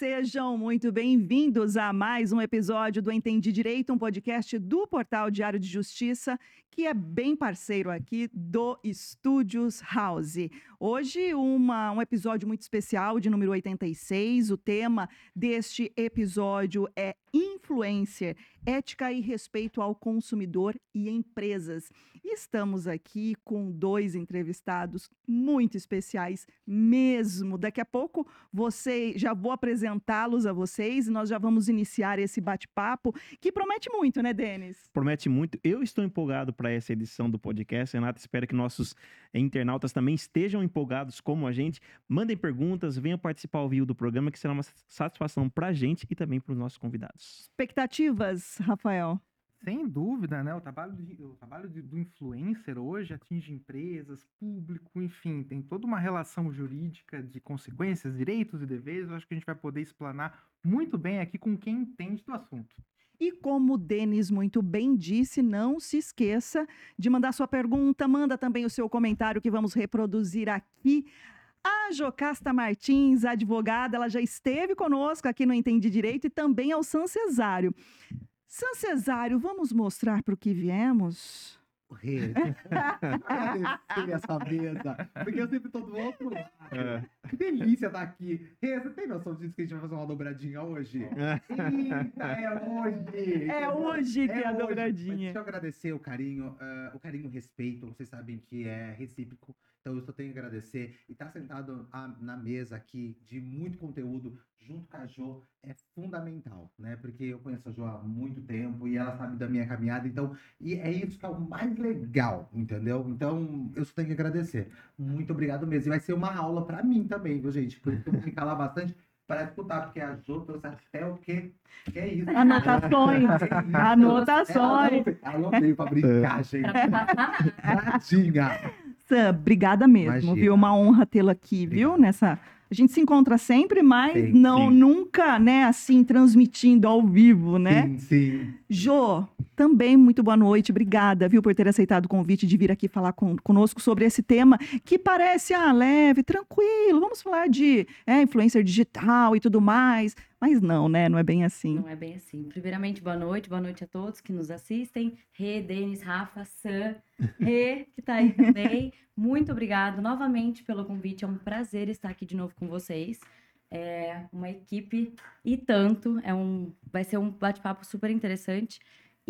Sejam muito bem-vindos a mais um episódio do Entendi Direito, um podcast do Portal Diário de Justiça, que é bem parceiro aqui do Estúdios House. Hoje, uma, um episódio muito especial de número 86. O tema deste episódio é influencer, ética e respeito ao consumidor e empresas. Estamos aqui com dois entrevistados muito especiais mesmo. Daqui a pouco você já vou apresentá-los a vocês e nós já vamos iniciar esse bate-papo que promete muito, né, Denis? Promete muito. Eu estou empolgado para essa edição do podcast, Renata. Espero que nossos internautas também estejam empolgados como a gente. Mandem perguntas, venham participar ao vivo do programa, que será uma satisfação para a gente e também para os nossos convidados. Expectativas, Rafael? Sem dúvida, né? O trabalho, de, o trabalho de, do influencer hoje atinge empresas, público, enfim, tem toda uma relação jurídica de consequências, direitos e deveres. Eu acho que a gente vai poder explanar muito bem aqui com quem entende do assunto. E como o Denis muito bem disse, não se esqueça de mandar sua pergunta, manda também o seu comentário que vamos reproduzir aqui. A Jocasta Martins, advogada, ela já esteve conosco aqui no Entendi Direito e também ao San Cesário. San Cesário, vamos mostrar para o que viemos? Rê. Agradecer essa mesa. Porque eu sempre estou do outro lado. É. Que delícia estar aqui. Rê, você tem noção disso que a gente vai fazer uma dobradinha hoje? Eita, é hoje! É hoje que é a hoje. dobradinha. Mas deixa eu agradecer o carinho, ah, o carinho e o respeito. Vocês sabem que é recíproco. Então eu só tenho que agradecer. E estar sentado a- na mesa aqui de muito conteúdo junto com a Jo é fundamental, né? Porque eu conheço a Jo há muito tempo e ela sabe da minha caminhada. Então, e é isso que é o mais legal, entendeu? Então, eu só tenho que agradecer. Muito obrigado mesmo. E vai ser uma aula pra mim também, viu, gente? Por isso que eu vou ficar lá bastante para escutar, porque a Jo trouxe até o quê? Que é isso? Anotações. É, Anotações. Ela não veio pra brincar, gente. Tadinha. Sam, obrigada mesmo, Imagina. viu? Uma honra tê-la aqui, viu? Obrigado. Nessa. A gente se encontra sempre, mas Sim, não sim. nunca, né, assim, transmitindo ao vivo, né? Sim, sim. Jô, também muito boa noite. Obrigada, viu, por ter aceitado o convite de vir aqui falar com, conosco sobre esse tema que parece ah, leve, tranquilo. Vamos falar de é, influencer digital e tudo mais. Mas não, né? Não é bem assim. Não é bem assim. Primeiramente, boa noite, boa noite a todos que nos assistem. Rê, Denis, Rafa, Sam, Rê, que tá aí também. Muito obrigado novamente pelo convite. É um prazer estar aqui de novo com vocês. É uma equipe e tanto. É um, vai ser um bate-papo super interessante.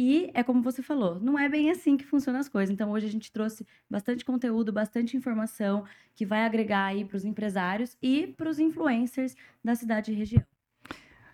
E é como você falou, não é bem assim que funcionam as coisas. Então, hoje a gente trouxe bastante conteúdo, bastante informação que vai agregar aí para os empresários e para os influencers da cidade e região.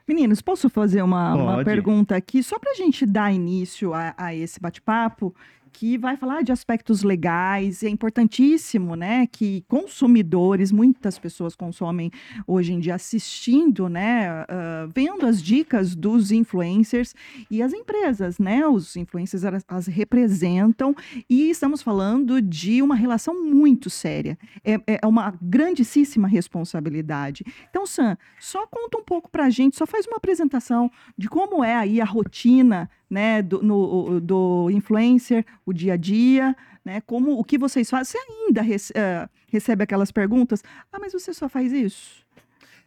Meninos, posso fazer uma, uma pergunta aqui, só para a gente dar início a, a esse bate-papo, que vai falar de aspectos legais, é importantíssimo, né, que consumidores, muitas pessoas consomem hoje em dia assistindo, né, ah, vendo as dicas dos influencers e as empresas, né, os influencers elas- as representam e estamos falando de uma relação muito séria, é, é uma grandíssima responsabilidade. Então, Sam, só conta um pouco pra gente, só faz uma apresentação de como é aí a rotina, né, do, no- do influencer, o dia a dia, né, como o que vocês fazem. Você ainda rece- eh, recebe aquelas perguntas? Ah, mas você só faz isso?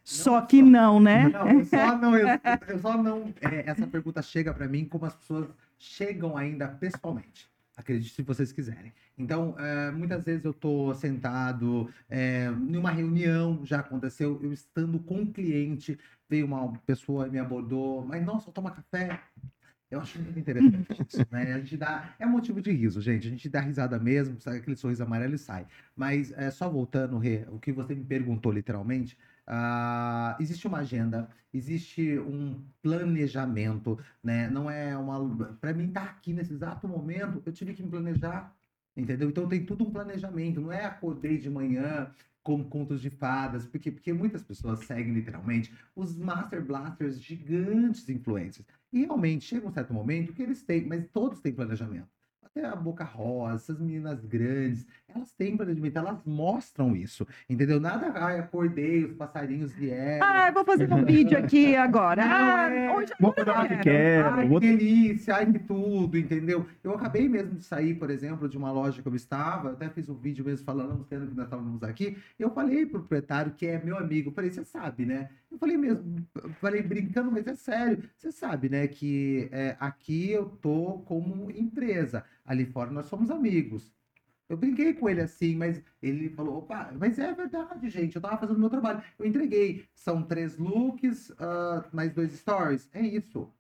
só que só. não, né? Não, eu só não. Eu, eu só não. é, essa pergunta chega pra mim como as pessoas chegam ainda pessoalmente. Acredite se vocês quiserem. Então, é, muitas vezes eu tô sentado é, numa reunião, já aconteceu, eu estando com um cliente, veio uma pessoa e me abordou, mas nossa, toma café. Eu acho muito interessante isso, né? A gente dá. É motivo de riso, gente. A gente dá risada mesmo, sabe aquele sorriso amarelo e sai. Mas é, só voltando, Rê, o que você me perguntou literalmente, ah, existe uma agenda, existe um planejamento, né? Não é uma. Para mim estar aqui nesse exato momento, eu tive que me planejar, entendeu? Então tem tudo um planejamento. Não é acordei de manhã com contos de fadas, porque, porque muitas pessoas seguem literalmente os Master Blasters gigantes influencers. E realmente chega um certo momento que eles têm, mas todos têm planejamento. Até a Boca Rosa, essas meninas grandes, elas têm planejamento, elas mostram isso, entendeu? Nada, ai, acordei, os passarinhos vieram. Ah, vou fazer um vídeo aqui agora. Não, Ah, é. hoje Vou fazer que quero. Ai, vou- que delícia, ai, que tudo, entendeu? Eu acabei mesmo de sair, por exemplo, de uma loja que eu estava, até fiz um vídeo mesmo falando, anunciando que nós estávamos aqui. Eu falei pro proprietário, que é meu amigo, falei, você sabe, né? Eu falei mesmo, falei brincando, mas é sério. Você sabe, né, que é, aqui eu tô como empresa, ali fora nós somos amigos. Eu brinquei com ele assim, mas ele falou, opa, mas é verdade, gente, eu tava fazendo meu trabalho. Eu entreguei, são três looks, ah, mais dois stories, é isso.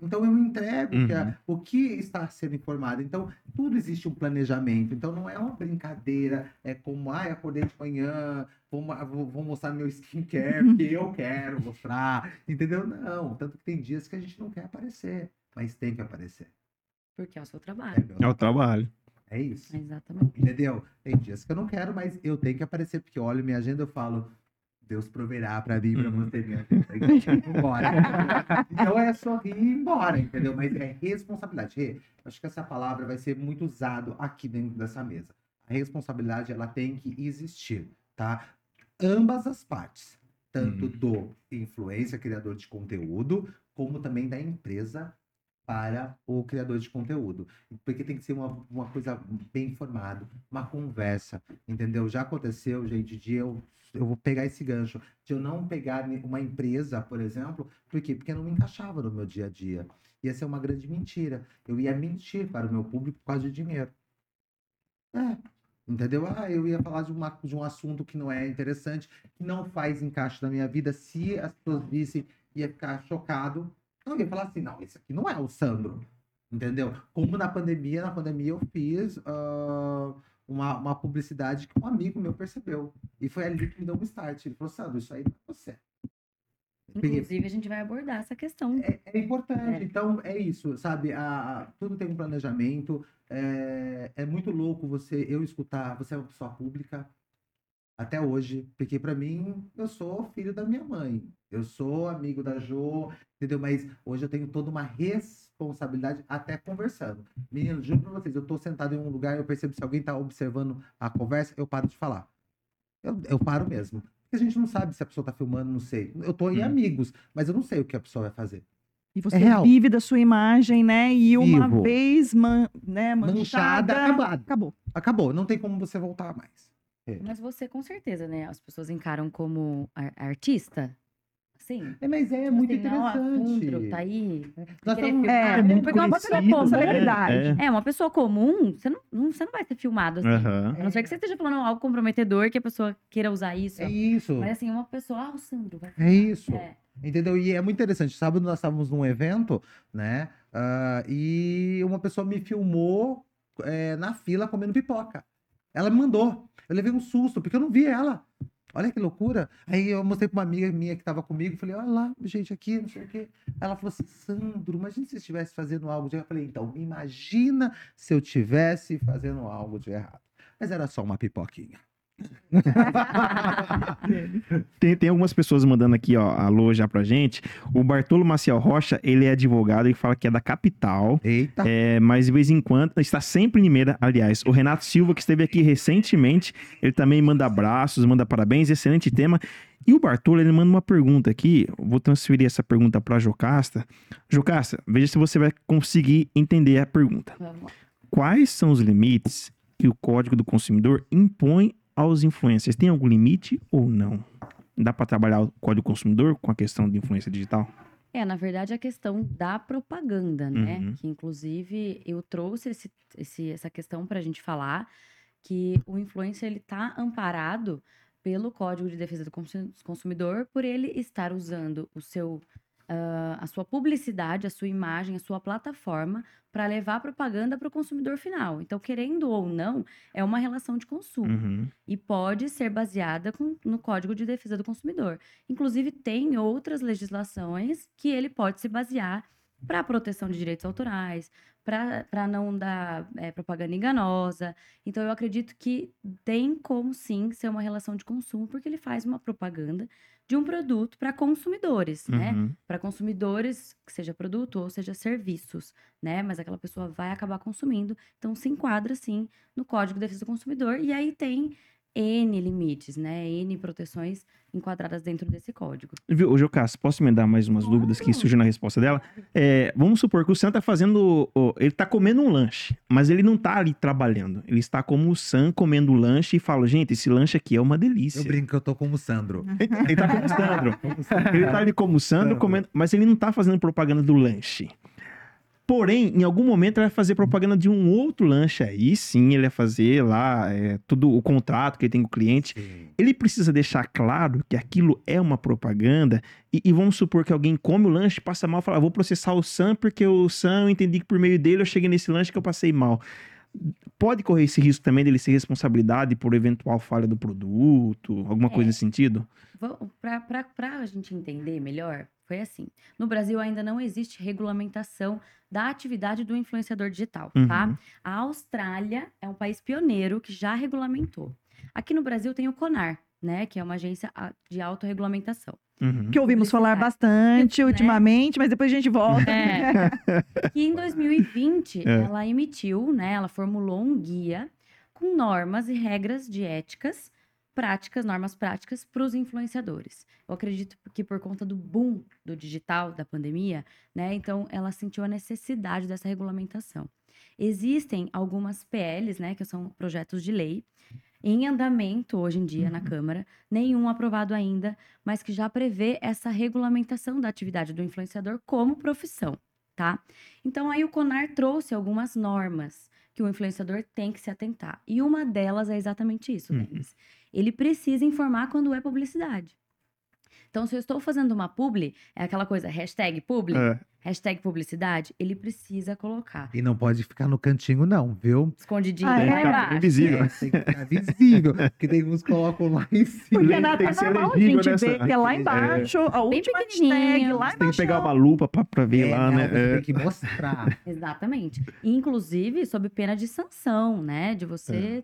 Então eu entrego que Uhum. a- o que está sendo informado. Então, tudo existe um planejamento. Então, não é uma brincadeira, é como, ah, acordei de manhã, vou, vou- mostrar meu skincare, porque eu quero mostrar, entendeu? Não, tanto que tem dias que a gente não quer aparecer, mas tem que aparecer. Porque é o seu É, trabalho. meu- É o trabalho. é isso. Exatamente. Entendeu? Tem dias que eu não quero, mas eu tenho que aparecer, porque eu olho minha agenda e eu falo, Deus proverá pra mim, pra Uhum. você minha vida. E embora. então é sorrir e ir embora, entendeu? Mas é responsabilidade. Rê, acho que essa palavra vai ser muito usada aqui dentro dessa mesa. A responsabilidade, ela tem que existir, tá? Ambas as partes. Tanto Uhum. do influencer, criador de conteúdo, como também da empresa para o criador de conteúdo. Porque tem que ser uma, uma coisa bem informada, uma conversa, entendeu? Já aconteceu, gente, de eu, eu vou pegar esse gancho, de eu não pegar uma empresa, por exemplo, por quê? Porque não me encaixava no meu dia a dia. Ia ser uma grande mentira. Eu ia mentir para o meu público por causa de dinheiro. É. Entendeu? Ah, eu ia falar de, uma, de um assunto que não é interessante, que não faz encaixe na minha vida. Se as pessoas vissem, ia ficar chocado. Não, ia falar assim, não, esse aqui não é o Sandro. Entendeu? Como na pandemia, na pandemia eu fiz ah, uma, uma publicidade que um amigo meu percebeu. E foi ali que me deu um start. Ele falou, Sandro, isso aí não é você. Inclusive, a gente vai abordar essa questão. é, é importante. É. Então, é isso, sabe? A, a- tudo tem um planejamento. É, é muito louco você, eu escutar, você é uma pessoa pública até hoje, porque pra mim, eu sou filho da minha mãe. Eu sou amigo da Jo, entendeu? Mas hoje eu tenho toda uma responsabilidade até conversando. Menino, juro pra vocês, eu tô sentado em um lugar, eu percebo se alguém tá observando a conversa, eu paro de falar. Eu, eu paro mesmo. Porque a gente não sabe se a pessoa tá filmando, não sei. Eu tô em Hum. amigos, mas eu não sei o que a pessoa vai fazer. E você real. vive da sua imagem, né? E uma Vivo. vez man, né, Manchada, manchada, acabou. Acabou, não tem como você voltar mais. Mas você, com certeza, né? As pessoas encaram como ar- artista. Sim. É, mas é muito assim, não, interessante. Fundro tá aí. Nós estamos- filmar. É, muito Porque uma pessoa comum. né? É. É, uma pessoa comum, você não, não- você não vai ser filmado assim. A não ser que você esteja falando algo comprometedor que a pessoa queira usar isso. É isso. Mas assim, uma pessoa, ah, o Sandro vai É isso. É. Entendeu? E é muito interessante. Sábado nós estávamos num evento, né? Ah, e uma pessoa me filmou é, na fila comendo pipoca. Ela me mandou. Eu levei um susto, porque eu não vi ela. Olha que loucura. Aí eu mostrei pra uma amiga minha que estava comigo. Falei, olha lá, gente, aqui, não sei o quê. Ela falou assim, Sandro, imagina se eu estivesse fazendo algo de errado. Eu falei, então, imagina se eu estivesse fazendo algo de errado. Mas era só uma pipoquinha. Tem, tem algumas pessoas mandando aqui, ó, alô já pra gente. O Bartolo Maciel Rocha, ele é advogado e fala que é da capital. Eita. É, mas de vez em quando, está sempre em Limeira, aliás. O Renato Silva, que esteve aqui recentemente, ele também manda abraços, manda parabéns, excelente tema. E o Bartolo, ele manda uma pergunta aqui, vou transferir essa pergunta para Jocasta. Jocasta, veja se você vai conseguir entender a pergunta. Quais são os limites que o Código do Consumidor impõe aos influencers? Tem algum limite ou não? Dá para trabalhar o Código do Consumidor com a questão de influência digital? É, na verdade, a questão da propaganda, né? Uhum. Que, inclusive, eu trouxe esse, esse- essa questão para a gente falar que o influencer, ele tá amparado pelo Código de Defesa do Consu- Consumidor por ele estar usando o seu, ah, a sua publicidade, a sua imagem, a sua plataforma para levar propaganda para o consumidor final. Então, querendo ou não, é uma relação de consumo Uhum. e pode ser baseada com- no Código de Defesa do Consumidor. Inclusive, tem outras legislações que ele pode se basear para proteção de direitos autorais, para não dar é, propaganda enganosa. Então, eu acredito que tem como sim ser uma relação de consumo, porque ele faz uma propaganda de um produto para consumidores, né? Uhum. para consumidores, que seja produto ou seja serviços, né? Mas aquela pessoa vai acabar consumindo, então se enquadra sim no Código de Defesa do Consumidor e aí tem N limites, né? N proteções enquadradas dentro desse código. Viu, ô Jocas, posso emendar mais umas dúvidas que surgiram na resposta dela? É, vamos supor que o Sam tá fazendo. ele tá comendo um lanche, mas ele não tá ali trabalhando. Ele está como o Sam comendo o lanche e fala: gente, esse lanche aqui é uma delícia. Eu brinco que eu tô como o Sandro. Ele tá como o Sandro. Ele tá ali como o Sandro, Sandro. comendo, mas ele não tá fazendo propaganda do lanche. Porém, em algum momento ele vai fazer propaganda de um outro lanche. Aí sim ele vai fazer lá é, tudo o contrato que ele tem com o cliente. Sim. Ele precisa deixar claro que aquilo é uma propaganda. E, e vamos supor que alguém come o lanche, passa mal e fala: "Ah, vou processar o Sam porque o Sam eu entendi que por meio dele eu cheguei nesse lanche que eu passei mal. Pode correr esse risco também dele ser responsabilidade por eventual falha do produto, alguma coisa É. nesse sentido? Para a gente entender melhor, foi assim. No Brasil ainda não existe regulamentação da atividade do influenciador digital, tá? Uhum. A Austrália é um país pioneiro que já regulamentou. Aqui no Brasil tem o CONAR, né? Que é uma agência a- de autorregulamentação. Uhum. Que ouvimos falar bastante Né? ultimamente, mas depois a gente volta. É. E em 2020, É. ela emitiu, né? Ela formulou um guia com normas e regras de éticas, práticas, normas práticas para os influenciadores. Eu acredito que por conta do boom do digital, da pandemia, né? Então ela sentiu a necessidade dessa regulamentação. Existem algumas PLs, né? Que são projetos de lei em andamento hoje em dia na Câmara, nenhum aprovado ainda, mas que já prevê essa regulamentação da atividade do influenciador como profissão, tá? Então aí o CONAR trouxe algumas normas que o influenciador tem que se atentar. E uma delas é exatamente isso, Uhum. Ele precisa informar quando é publicidade. Então, se eu estou fazendo uma publi, é aquela coisa, hashtag publi, É. hashtag publicidade, ele precisa colocar. E não pode ficar no cantinho, não, viu? Escondidinho Ah, é? Tem embaixo. invisível. É, tem que ficar visível. Porque tem uns que colocam lá em cima. Porque Tem na que ser normal a gente nessa- vê que é lá embaixo, a última hashtag, pequenininho. lá Você tem que pegar embaixo. uma lupa pra, pra ver É, lá, né? você É. Tem que mostrar. Exatamente. Inclusive, sob pena de sanção, né? De você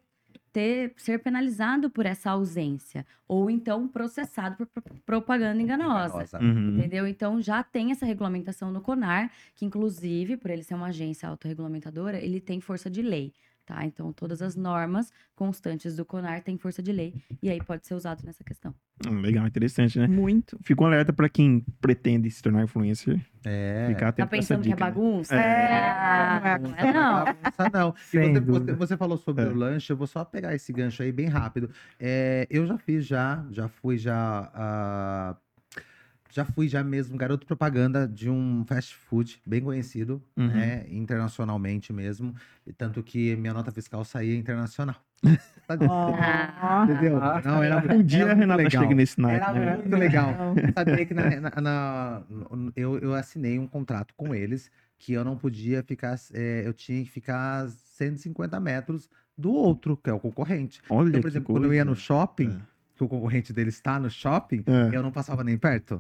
ter, ser penalizado por essa ausência. Ou então processado por pro- propaganda enganosa. Uhum. Entendeu? Então já tem essa regulamentação no CONAR, que inclusive, por ele ser uma agência autorregulamentadora, ele tem força de lei, tá? Então todas as normas constantes do CONAR têm força de lei e aí pode ser usado nessa questão. Hum, Legal, interessante, né? Muito. Fica um alerta pra quem pretende se tornar influencer. É. Ficar Tá atento essa pensando que é dica. né? bagunça? É, Ah, não não é não. bagunça, não. E você, você, você falou sobre É. o lanche, eu vou só pegar esse gancho aí bem rápido. É, eu já fiz já, já fui já. ah, já fui já mesmo garoto propaganda de um fast food bem conhecido, Uhum. né? Internacionalmente mesmo. E tanto que minha nota fiscal saía internacional. Ó. Entendeu? Ah. Não, era, Um dia era a Renata legal. chega nesse night, Era né? muito legal. Sabia que na, na- na- eu, eu assinei um contrato com eles que eu não podia ficar. é, eu tinha que ficar 150 metros do outro, que é o concorrente. Olha Então, por que exemplo, quando eu ia no shopping, que o concorrente dele está no shopping, É. eu não passava nem perto.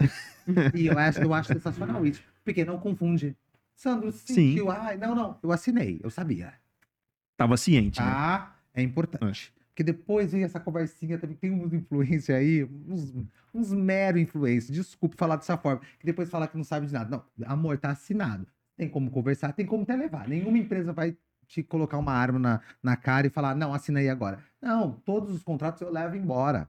e eu acho, eu acho sensacional isso, porque não confunde. Sandro Sim. sentiu, ai, não, não, eu assinei, eu sabia. Tava ciente, né? Tá? É importante. Porque depois vem essa conversinha também. Tem uns influencers aí, uns, uns mero influencers. Desculpe falar dessa forma. Que depois fala que não sabe de nada. Não, amor, tá assinado. Tem como conversar, tem como te levar. Nenhuma empresa vai te colocar uma arma na, na cara e falar, não, assinei agora. Não, todos os contratos eu levo embora.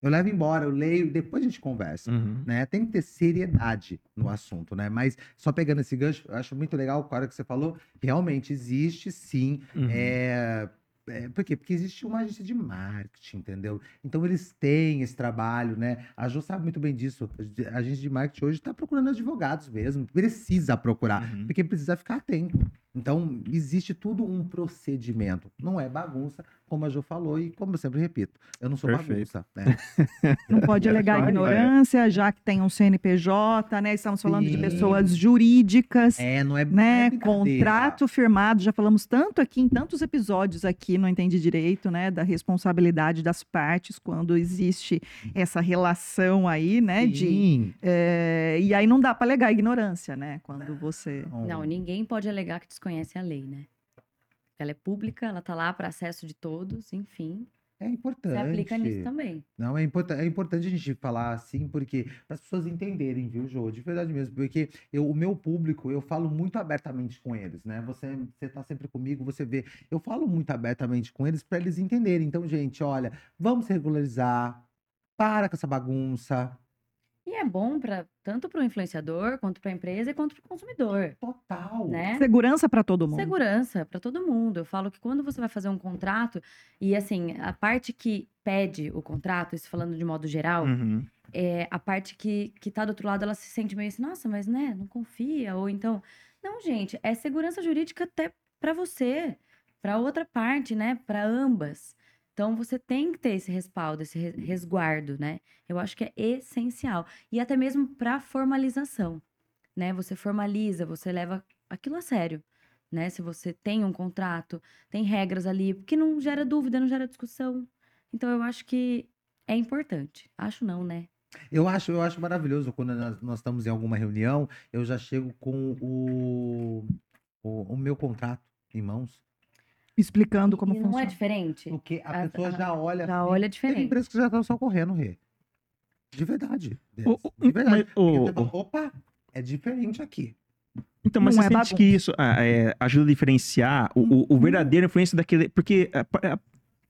Eu levo embora, eu leio, depois a gente conversa Uhum. né? Tem que ter seriedade no assunto, né? Mas só pegando esse gancho, eu acho muito legal o cara que você falou. Realmente existe sim. Uhum. É... é, por quê? Porque existe uma agência de marketing, entendeu? Então eles têm esse trabalho, né? A Jo sabe muito bem disso. A agência de marketing hoje está procurando advogados mesmo. Precisa procurar, Uhum. porque precisa ficar atento. Então, existe tudo um procedimento. Não é bagunça, como a Jo falou, e como eu sempre repito, eu não sou Perfeito. bagunça, né? Não pode alegar ignorância, já que tem um CNPJ, né? Estamos falando de Sim. pessoas jurídicas. É, não é, não é né, brincadeira. contrato firmado, já falamos tanto aqui em tantos episódios aqui no Entende Direito, né, da responsabilidade das partes quando existe essa relação aí, né, de Sim. é, e aí não dá para alegar ignorância, né, quando você Não, ninguém pode alegar que desconhece a lei, né? Ela é pública, ela tá lá para acesso de todos, enfim. É Você importante. aplica nisso também. Não, é, importa é importante a gente falar assim, porque para as pessoas entenderem, viu, Jô? De verdade mesmo. Porque eu, o meu público, eu falo muito abertamente com eles, né? Você, você tá sempre comigo, você vê. Eu falo muito abertamente com eles para eles entenderem. Então, gente, olha, vamos regularizar. Para com essa bagunça. E é bom para tanto para o influenciador, quanto para a empresa e quanto para o consumidor, Total. né? Segurança para todo mundo. Segurança para todo mundo. Eu falo que quando você vai fazer um contrato, e assim, a parte que pede o contrato, isso falando de modo geral, Uhum. é, a parte que, que tá do outro lado, ela se sente meio assim, nossa, mas né, não confia, ou então. Não, gente, é segurança jurídica até para você, para outra parte, né? Para ambas. Então você tem que ter esse respaldo, esse re- resguardo, né? Eu acho que é essencial. E até mesmo para formalização, né? Você formaliza, você leva aquilo a sério, né? Se você tem um contrato, tem regras ali, que não gera dúvida, não gera discussão. Então eu acho que é importante. Acho não, né? Eu acho, eu acho maravilhoso quando nós, nós estamos em alguma reunião, eu já chego com o, o, o meu contrato em mãos. Explicando como e não é funciona. diferente? Porque a, A- pessoa a- já olha Já assim, olha Tem diferente. empresas que já estão só correndo, Rê. De verdade. O- o- de verdade. mas, o- fala, Opa, é diferente aqui. Então, mas Não você é sente que isso ah, é, ajuda a diferenciar o, o- o Uhum. verdadeiro influência daquele. Porque ah, ah,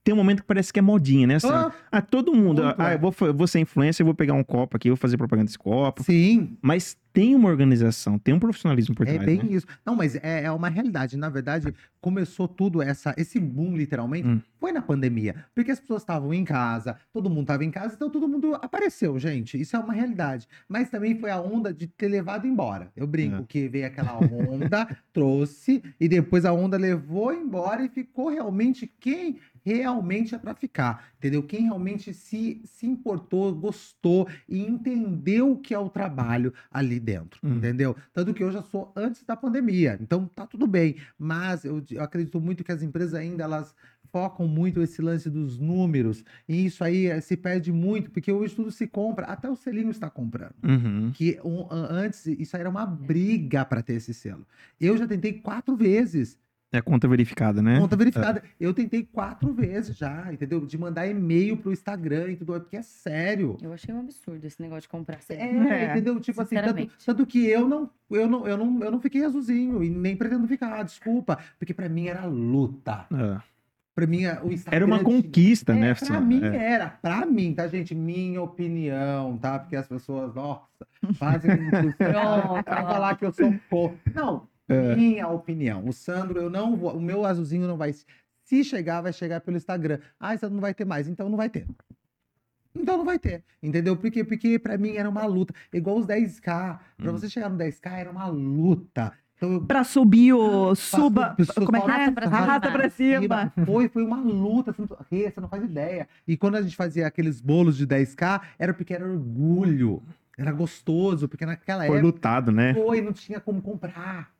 tem um momento que parece que é modinha, né? Sam? Ah, Ah, todo mundo. Muito, ah, é. eu vou, eu vou ser influencer, eu vou pegar um copo aqui, eu vou fazer propaganda desse copo. sim, Mas tem uma organização, tem um profissionalismo por é trás. bem né? isso. Não, mas é, é uma realidade. Na verdade, começou tudo essa, esse boom, literalmente, Hum. foi na pandemia. Porque as pessoas estavam em casa, todo mundo estava em casa, então todo mundo apareceu, gente. Isso é uma realidade. Mas também foi a onda de ter levado embora. Eu brinco É. que veio aquela onda, trouxe, e depois a onda levou embora e ficou realmente quem realmente é para ficar, entendeu? Quem realmente se, se importou, gostou e entendeu o que é o trabalho ali dentro, Uhum. entendeu? Tanto que eu já sou antes da pandemia, então tá tudo bem, mas eu, eu acredito muito que as empresas ainda elas focam muito esse lance dos números e isso aí eh, se perde muito porque hoje tudo se compra, até o selinho está comprando. Uhum. Que um- an- antes isso aí era uma briga para ter esse selo. Eu já tentei quatro vezes É conta verificada, né? Conta verificada. Eu tentei quatro vezes já, entendeu? De mandar e-mail pro Instagram e tudo, porque é sério. Eu achei um absurdo esse negócio de comprar. É, sempre. É, entendeu? Tipo assim, tanto, tanto que eu não, eu, não, eu, não, eu não fiquei azulzinho e nem pretendo ficar, desculpa. Porque pra mim era luta. É. Pra mim, o Instagram. Era uma tinha- conquista, É, né? pra Sam? mim É. era, pra mim, tá, gente? Minha opinião, tá? Porque as pessoas, nossa, fazem um pra falar que eu sou co. Não, É. minha opinião. O Sandro, eu não vou, o meu azulzinho não vai. Se chegar, vai chegar pelo Instagram. Ah, isso não vai ter mais, então não vai ter. Então não vai ter, entendeu? Porque, porque pra mim era uma luta. Igual os 10k. Pra Hum. você chegar no 10k era uma luta. Então eu Para subir o suba. pessoas Como é que é? Pra cima. Arrasta pra cima. foi, foi uma luta, você não, Rê, você não faz ideia. E quando a gente fazia aqueles bolos de 10k, era porque era orgulho. Era gostoso, porque naquela Foi época lutado, né? foi, não tinha como comprar.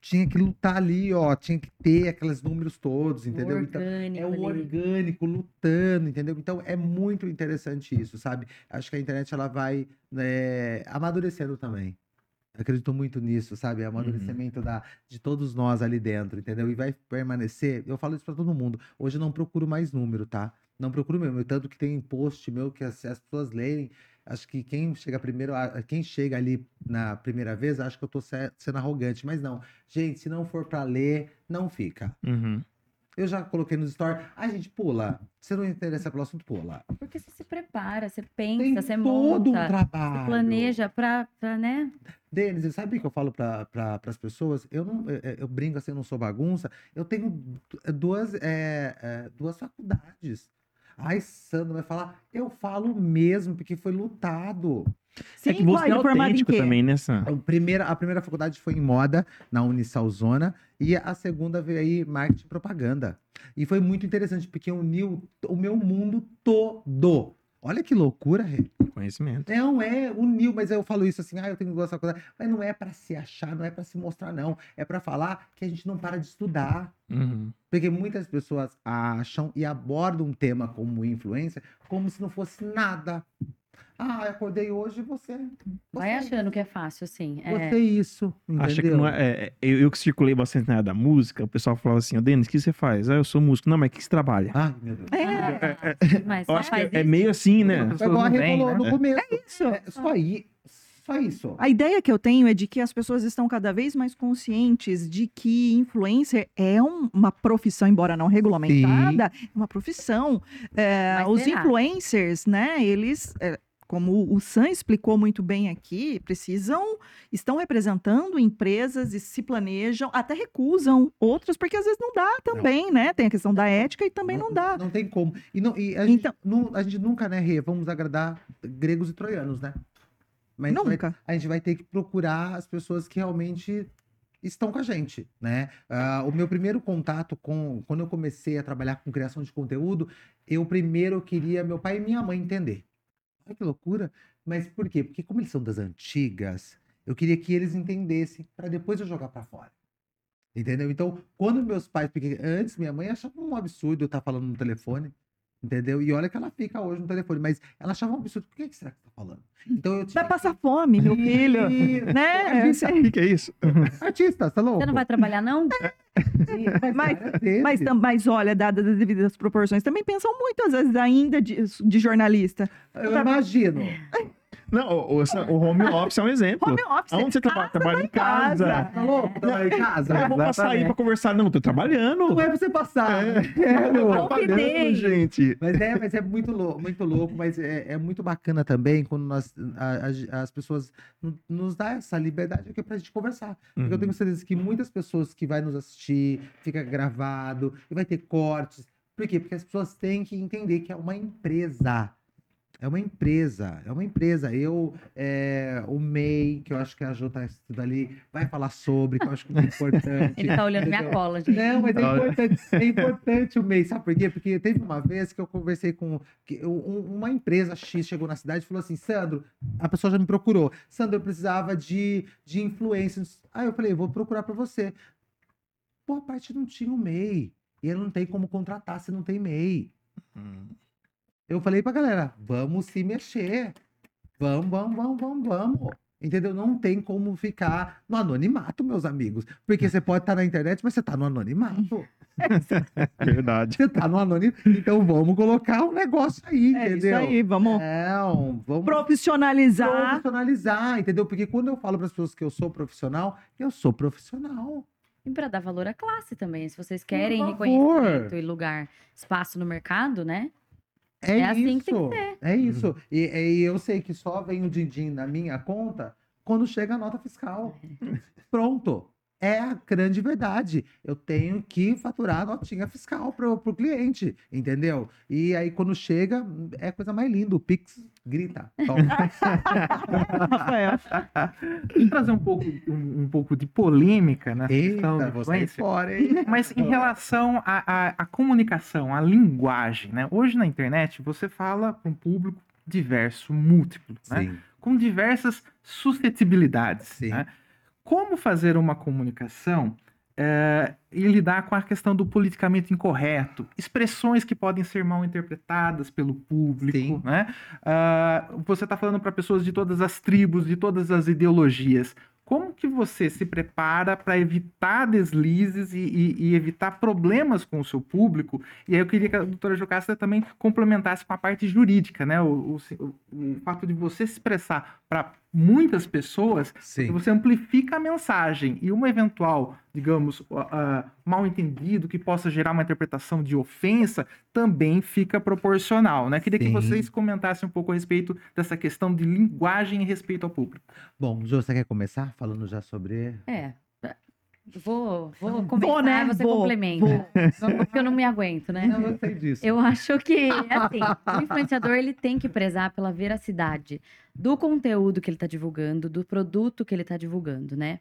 Tinha que lutar ali, ó. Tinha que ter aqueles números todos, entendeu? O Então, é o orgânico lutando, entendeu? Então é muito interessante isso, sabe? Acho que a internet ela vai né, amadurecendo também. Acredito muito nisso, sabe? Amadurecimento da, de todos nós ali dentro, entendeu? E vai permanecer. Eu falo isso pra todo mundo. Hoje eu não procuro mais número, tá? Não procuro mesmo. Tanto que tem post meu que as, as pessoas leem. Acho que quem chega primeiro, quem chega ali na primeira vez, acho que eu tô se- sendo arrogante, mas não. Gente, se não for pra ler, não fica. Uhum. Eu já coloquei nos stories. A gente pula. Se não interessa pelo assunto, pula. Porque você se prepara, você Tem pensa, você todo um monta, trabalho. você planeja pra, pra, né? Denis, sabe o que eu falo para pra, as pessoas? Eu não, eu, eu brinco assim, eu não sou bagunça. Eu tenho du- duas, é, é, duas faculdades. Ai, Sandro vai falar. Eu falo mesmo, porque foi lutado. Sim, é que você é autêntico também, né, Sam? A primeira, a primeira faculdade foi em moda, na Unisalzona, e a segunda veio aí marketing e propaganda. E foi muito interessante, porque uniu o meu mundo todo. Olha que loucura, Rê. Conhecimento. Não, é, uniu, mas eu falo isso assim, ah, eu tenho duas faculdades. Mas não é pra se achar, não é pra se mostrar, não. É pra falar que a gente não para de estudar. Uhum. Porque muitas pessoas acham e abordam um tema como influência como se não fosse nada. Ah, eu acordei hoje e você. Vai você- achando que é fácil, assim. É. Você isso. Entendeu? Acha que não é, é, eu, eu que circulei bastante na área da música, o pessoal falava assim, ô Denis, o que você faz? Ah, eu sou músico. Não, mas o que você trabalha? Ai, meu Deus. É, Mas Eu acho que é, é isso. meio assim, né? Foi igual a né? no começo. isso. É, só aí. Só isso. A ideia que eu tenho é de que as pessoas estão cada vez mais conscientes de que influencer é um- uma profissão, embora não regulamentada, é uma profissão. É, os será? influencers, né, eles, é, como o Sam explicou muito bem aqui, precisam, estão representando empresas e se planejam, até recusam outras, porque às vezes não dá também, né? Tem a questão da ética e também não, dá. Não tem como. E, não, e a, gente, Então- não- a gente nunca, né, Rê, vamos agradar gregos e troianos, né? Mas Nunca. a gente vai ter que procurar as pessoas que realmente estão com a gente, né? Ah, o meu primeiro contato com, quando eu comecei a trabalhar com criação de conteúdo, eu primeiro queria meu pai e minha mãe entender. Olha que loucura! Mas por quê? Porque como eles são das antigas, eu queria que eles entendessem para depois eu jogar para fora. Entendeu? Então, quando meus pais, porque antes minha mãe achava um absurdo eu estar falando no telefone, entendeu? E olha que ela fica hoje no telefone, mas ela achava um absurdo. Por que, que será que você tá falando? Então eu tinha Vai passar fome, meu filho. Né? Artista, O que, é isso? artista, tá louco? Você não vai trabalhar, não? Sim, mas, Mas- vezes. Mas, olha, dadas as devidas proporções, também pensam muito, às vezes, ainda de, de jornalista. eu imagino. Não, o, o, o home office é um exemplo. Home office. Aonde você trabalha? Trabalha em casa. casa. Tá louco? Trabalhar em casa? Eu vou passar aí pra conversar. Não, tô trabalhando. Não é pra você passar. É. né? Quero. Trabalhando, gente. Mas é, mas é muito louco, muito louco, mas é, é muito bacana também quando nós, a- a- as pessoas no- nos dão essa liberdade aqui pra gente conversar. Porque eu tenho certeza que muitas pessoas que vai nos assistir, fica gravado, e vai ter cortes. Por quê? Porque as pessoas têm que entender que é uma empresa. É uma empresa, é uma empresa. Eu, é, o MEI, que eu acho que a Jo tá assistindo ali, vai falar sobre, que eu acho que é muito importante. Ele tá olhando minha Entendeu? cola, gente. Não, mas é Olha. importante, é importante o MEI, sabe por quê? Porque teve uma vez que eu conversei com que um- uma empresa X chegou na cidade e falou assim: Sandro, a pessoa já me procurou. Sandro, eu precisava de, de influencers. Aí eu falei: vou procurar para você. Boa parte não tinha o MEI. E ele não tem como contratar se não tem MEI. Eu falei pra galera: vamos se mexer. Vamos, vamos, vamos, vamos, vamos. Entendeu? Não tem como ficar no anonimato, meus amigos. Porque você pode estar na internet, mas você tá no anonimato. Verdade. Você tá no anonimato. Então vamos colocar um negócio aí, É isso entendeu? aí, vamos Não, vamos profissionalizar. profissionalizar, entendeu? Porque quando eu falo para as pessoas que eu sou profissional, eu sou profissional. E para dar valor à classe também. Se vocês querem reconhecimento e lugar, espaço no mercado, né? É, É assim isso. que tem que ser. É isso. E, e eu sei que só vem o din-din na minha conta quando chega a nota fiscal. Pronto. É a grande verdade. Eu tenho que faturar a notinha fiscal pro, pro cliente, entendeu? E aí, quando chega, é a coisa mais linda. O Pix grita. Toma. Rafael. Deixa trazer um pouco, um, um pouco de polêmica nessa questão Eita, vou sair influencer. fora? Mas em relação à comunicação, à linguagem, né? Hoje na internet você fala para um público diverso, múltiplo, né? Com diversas suscetibilidades. Sim. né? Como fazer uma comunicação eh, e lidar com a questão do politicamente incorreto, expressões que podem ser mal interpretadas pelo público, Sim. né? Ah, você está falando para pessoas de todas as tribos, de todas as ideologias. Como que você se prepara para evitar deslizes e, e- e evitar problemas com o seu público? E aí eu queria que a doutora Jocasta também complementasse com a parte jurídica, né? O, o- o fato de você se expressar para muitas pessoas, Sim. você amplifica a mensagem e uma eventual, digamos, ah, mal entendido que possa gerar uma interpretação de ofensa também fica proporcional, né? Queria que Sim. vocês comentassem um pouco a respeito dessa questão de linguagem e respeito ao público. Bom, Jô, você quer começar falando já sobre. É. Vou, vou começar Vou, né? você Vou, complementa. vou. Porque eu não me aguento, né? Não, eu sei disso. Eu acho que, assim, o influenciador ele tem que prezar pela veracidade do conteúdo que ele está divulgando, do produto que ele está divulgando, né?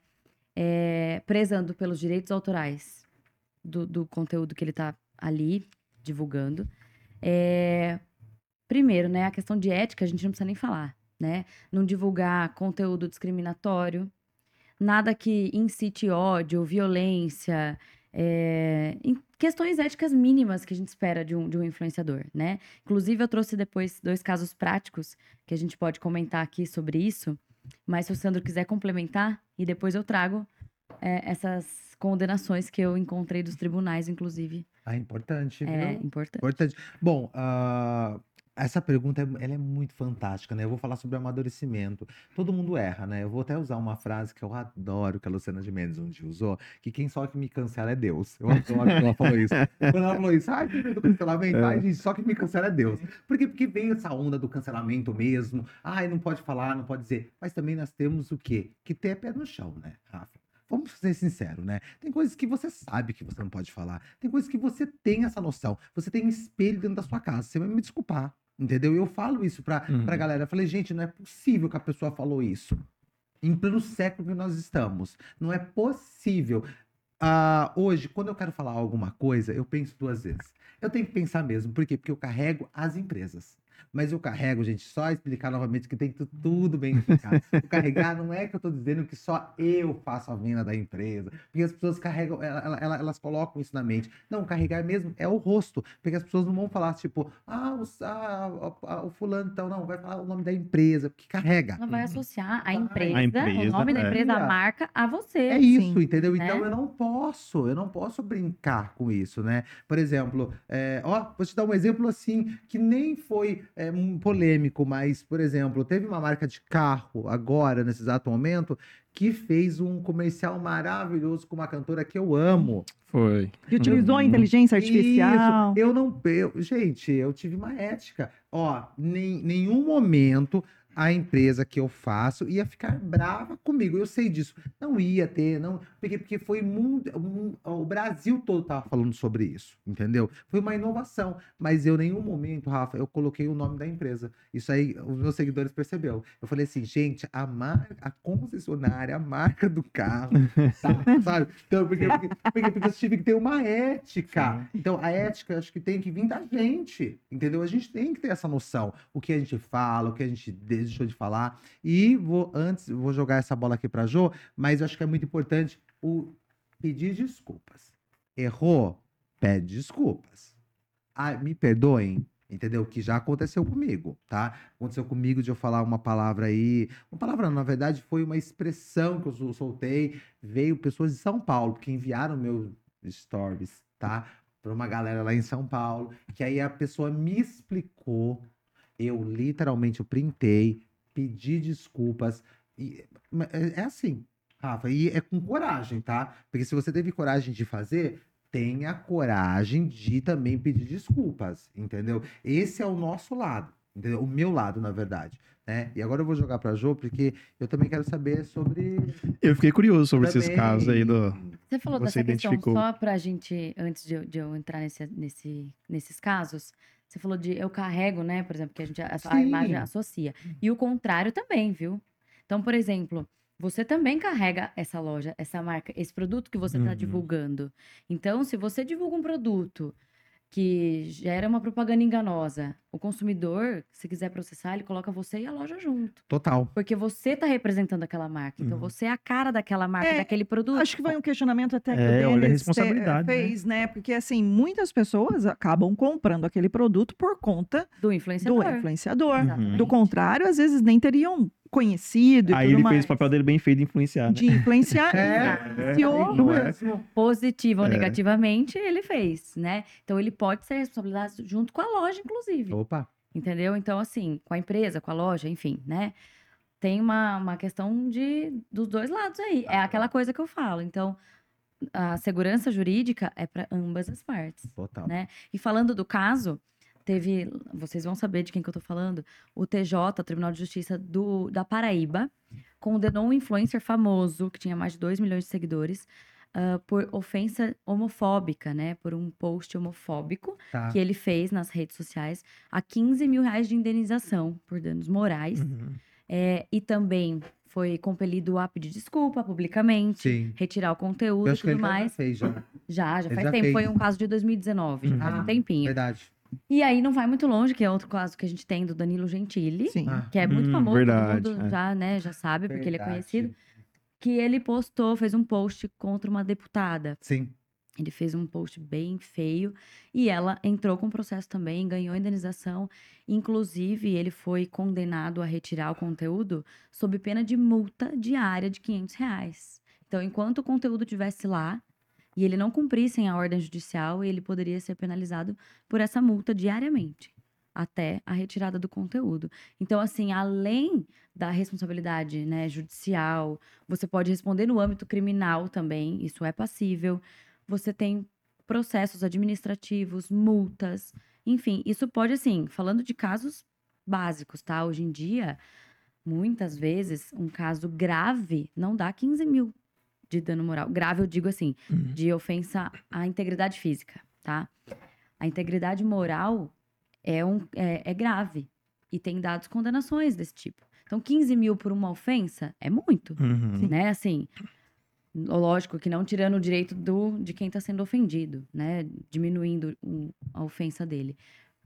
É, prezando pelos direitos autorais do, do conteúdo que ele está ali divulgando. É, primeiro, né, a questão de ética a gente não precisa nem falar, né? Não divulgar conteúdo discriminatório, nada que incite ódio, violência, é, em questões éticas mínimas que a gente espera de um, de um influenciador, né? Inclusive, eu trouxe depois dois casos práticos que a gente pode comentar aqui sobre isso. Mas se o Sandro quiser complementar, e depois eu trago é, essas condenações que eu encontrei dos tribunais, inclusive. Ah, importante, É viu? importante. Importante. Bom, ah, essa pergunta é- ela é muito fantástica, né? Eu vou falar sobre amadurecimento. Todo mundo erra, né? Eu vou até usar uma frase que eu adoro, que a Luciana de Mendes um dia usou, que quem só que me cancela é Deus. Eu adoro que ela falou isso. Quando ela falou isso, ai, que medo do cancelamento, ai, gente, só que me cancela é Deus. Por quê? Porque vem essa onda do cancelamento mesmo. Ai, não pode falar, não pode dizer. Mas também nós temos o quê? Que ter pé no chão, né, Rafa? Vamos ser sinceros, né? Tem coisas que você sabe que você não pode falar. Tem coisas que você tem essa noção. Você tem espelho dentro da sua casa. Você vai me desculpar. Entendeu? Eu falo isso pra, Uhum. pra galera. Eu falei, gente, não é possível que a pessoa falou isso. Em pleno século que nós estamos. Não é possível. Ah, hoje, quando eu quero falar alguma coisa, eu penso duas vezes. Eu tenho que pensar mesmo. Por quê? Porque eu carrego as empresas. Mas eu carrego, gente, só explicar novamente que tem que tudo bem explicado. O carregar não é que eu tô dizendo que só eu faço a venda da empresa. Porque as pessoas carregam, ela- ela- ela- elas colocam isso na mente. Não, carregar mesmo é o rosto. Porque as pessoas não vão falar, tipo, ah, o, ah, ah, o fulano, então, não, vai falar o nome da empresa, porque carrega. Ela vai associar a empresa, A o empresa, nome da é. empresa, a marca, a você. É isso, Sim. entendeu? Né? Então eu não posso, eu não posso brincar com isso, né? Por exemplo, é, ó, vou te dar um exemplo assim, que nem foi é, um polêmico, mas, por exemplo, teve uma marca de carro agora, nesse exato momento, que fez um comercial maravilhoso com uma cantora que eu amo. Foi. Que utilizou a Uhum. inteligência artificial. Isso, eu não. Eu, gente, eu tive uma ética. Ó, nem, nenhum momento a empresa que eu faço ia ficar brava comigo. Eu sei disso. Não ia ter, não. Porque, porque foi mundo, o Brasil todo tava falando sobre isso, entendeu? Foi uma inovação. Mas eu, em nenhum momento, Rafa, eu coloquei o nome da empresa. Isso aí, os meus seguidores percebeu. Eu falei assim, gente, a marca, a concessionária, a marca do carro, tá, sabe? Então, porque, porque, porque, porque eu tive que ter uma ética. Então, a ética, acho que tem que vir da gente, entendeu? A gente tem que ter essa noção. O que a gente fala, o que a gente deixou de falar. E vou, antes, vou jogar essa bola aqui pra Jô, mas eu acho que é muito importante o pedir desculpas. Errou? Pede desculpas. Ah, me perdoem, entendeu? Que já aconteceu comigo, tá? Aconteceu comigo de eu falar uma palavra aí. Uma palavra, na verdade, foi uma expressão que eu sol- soltei. Veio pessoas de São Paulo que enviaram meus stories, tá? Pra uma galera lá em São Paulo. Que aí a pessoa me explicou. Eu literalmente eu printei, pedi desculpas. E, é é assim, Rafa, e é com coragem, tá? Porque se você teve coragem de fazer, tenha coragem de também pedir desculpas, entendeu? Esse é o nosso lado, entendeu? O meu lado, na verdade, né? E agora eu vou jogar pra Jô, porque eu também quero saber sobre... Eu fiquei curioso sobre esses também- casos aí do. Você falou Você dessa questão identificou. só pra gente, antes de eu, de eu entrar nesse, nesse, nesses casos, você falou de eu carrego, né? Por exemplo, que a gente a, a imagem associa. E o contrário também, viu? Então, por exemplo, você também carrega essa loja, essa marca, esse produto que você está Uhum. divulgando. Então, se você divulga um produto que gera uma propaganda enganosa, o consumidor, se quiser processar, ele coloca você e a loja junto. Total. Porque você está representando aquela marca. Então, Uhum. você é a cara daquela marca, É, daquele produto. Acho que foi um questionamento até que É, o olha a te- responsabilidade, né? fez, né? Porque, assim, muitas pessoas acabam comprando aquele produto por conta Do influenciador. do influenciador. Uhum. Do contrário, às vezes nem teriam conhecido e Aí tudo ele mais. fez o papel dele bem feito de influenciar. Né? De influenciar. É, influenciou. não é? Positiva ou É. negativamente, ele fez, né? Então ele pode ser responsabilizado junto com a loja, inclusive. Opa. Entendeu? Então, assim, com a empresa, com a loja, enfim, né? Tem uma, uma questão de dos dois lados aí. É aquela coisa que eu falo. Então, a segurança jurídica é para ambas as partes. Total. Né? E falando do caso, teve. Vocês vão saber de quem que eu tô falando. O TJ, o Tribunal de Justiça do, da Paraíba, condenou um influencer famoso, que tinha mais de 2 milhões de seguidores, ah, por ofensa homofóbica, né? Por um post homofóbico Tá. que ele fez nas redes sociais, a 15 mil reais de indenização por danos morais. Uhum. É, e também foi compelido a pedir desculpa publicamente, Sim. retirar o conteúdo e tudo ele já mais. fez, já. Já, já Ele faz já tempo. fez. Foi um caso de 2019, já faz Ah, um tempinho. Verdade. E aí não vai muito longe, que é outro caso que a gente tem do Danilo Gentili, Sim. Ah, que é muito Hum, famoso, verdade, todo mundo é. já, né, já sabe, porque ele é verdade. conhecido. Que ele postou, fez um post contra uma deputada. Sim. Ele fez um post bem feio e ela entrou com processo também, ganhou indenização. Inclusive, ele foi condenado a retirar o conteúdo sob pena de multa diária de 500 reais. Então, enquanto o conteúdo estivesse lá e ele não cumprisse a ordem judicial, ele poderia ser penalizado por essa multa diariamente até a retirada do conteúdo. Então, assim, além da responsabilidade né, judicial, você pode responder no âmbito criminal também, isso é passível você tem processos administrativos, multas, enfim, isso pode, assim, falando de casos básicos, tá? Hoje em dia, muitas vezes, um caso grave não dá 15 mil de dano moral. Grave, eu digo assim, Uhum. de ofensa à integridade física, tá? A integridade moral é, um, é, é grave e tem dados condenações desse tipo. Então, 15 mil por uma ofensa é muito Uhum. né? Assim, lógico que não tirando o direito do, de quem está sendo ofendido, né? Diminuindo a ofensa dele.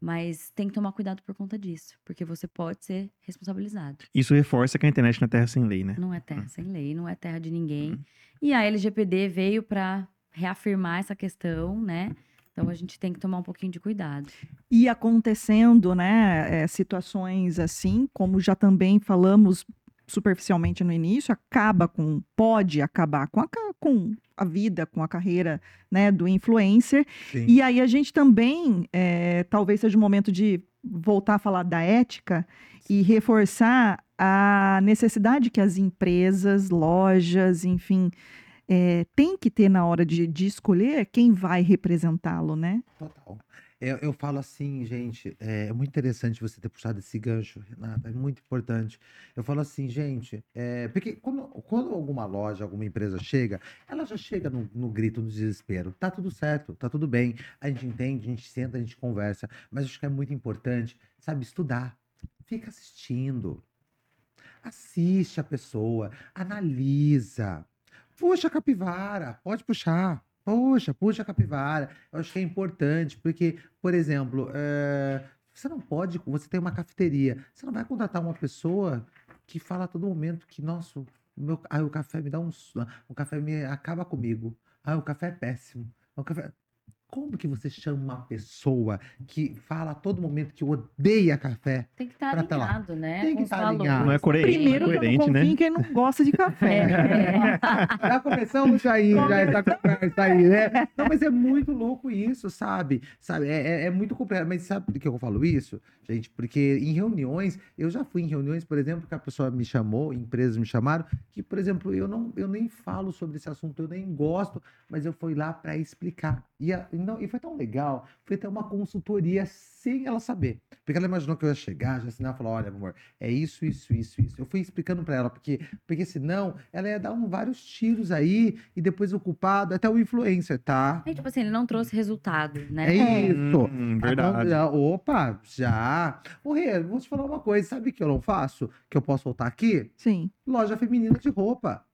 Mas tem que tomar cuidado por conta disso, porque você pode ser responsabilizado. Isso reforça que a internet não é terra sem lei, né? Não é terra sem lei, não é terra de ninguém. E a LGPD veio para reafirmar essa questão, né? Então a gente tem que tomar um pouquinho de cuidado. E acontecendo, né, é, situações assim, como já também falamos superficialmente no início, acaba com, pode acabar com a, com a vida, com a carreira, né, do influencer. Sim. E aí a gente também, é, talvez seja o momento de voltar a falar da ética e reforçar a necessidade que as empresas, lojas, enfim, é, tem que ter na hora de, de escolher quem vai representá-lo, né? Total. Eu, eu falo assim, gente, é, é muito interessante você ter puxado esse gancho, Renata, é muito importante. Eu falo assim, gente, é, porque quando, quando alguma loja, alguma empresa chega, ela já chega no, no grito, no desespero. Tá tudo certo, tá tudo bem, a gente entende, a gente senta, a gente conversa, mas acho que é muito importante, sabe, estudar. Fica assistindo. Assiste a pessoa, analisa. Puxa a capivara, pode puxar. Poxa, puxa a capivara. Eu acho que é importante, porque, por exemplo, eh, você não pode, você tem uma cafeteria, você não vai contratar uma pessoa que fala a todo momento que, nossa, meu, ah, o café me dá um, o café me acaba comigo. Ah, o café é péssimo. O café... Como que você chama uma pessoa que fala a todo momento que odeia café? Tem que estar tá alinhado, né? Tem que com os tá alinhado. Não é coerente, Primeiro, não é que eu não coerente, né? em quem não gosta de café. É. Já começamos já aí, já essa conversa aí, né? Não, mas é muito louco isso, sabe? Sabe, é, é, é muito complexo. Mas sabe por que eu falo isso, gente? Porque em reuniões, eu já fui em reuniões, por exemplo, que a pessoa me chamou, empresas me chamaram, que, por exemplo, eu não, eu nem falo sobre esse assunto, eu nem gosto, mas eu fui lá para explicar. E, a- não, e foi tão legal, foi até uma consultoria sem ela saber. Porque ela imaginou que eu ia chegar, já assinar e falar: olha, amor, é isso, isso, isso, isso. Eu fui explicando para ela, porque, porque senão ela ia dar um, vários tiros aí e depois o culpado, até o influencer, tá? É, tipo assim, ele não trouxe resultado, né? É isso. Hum, verdade. não, Opa, já. Ô, Rê, vou te falar uma coisa. Sabe o que eu não faço? Que eu posso voltar aqui? Sim. Loja feminina de roupa.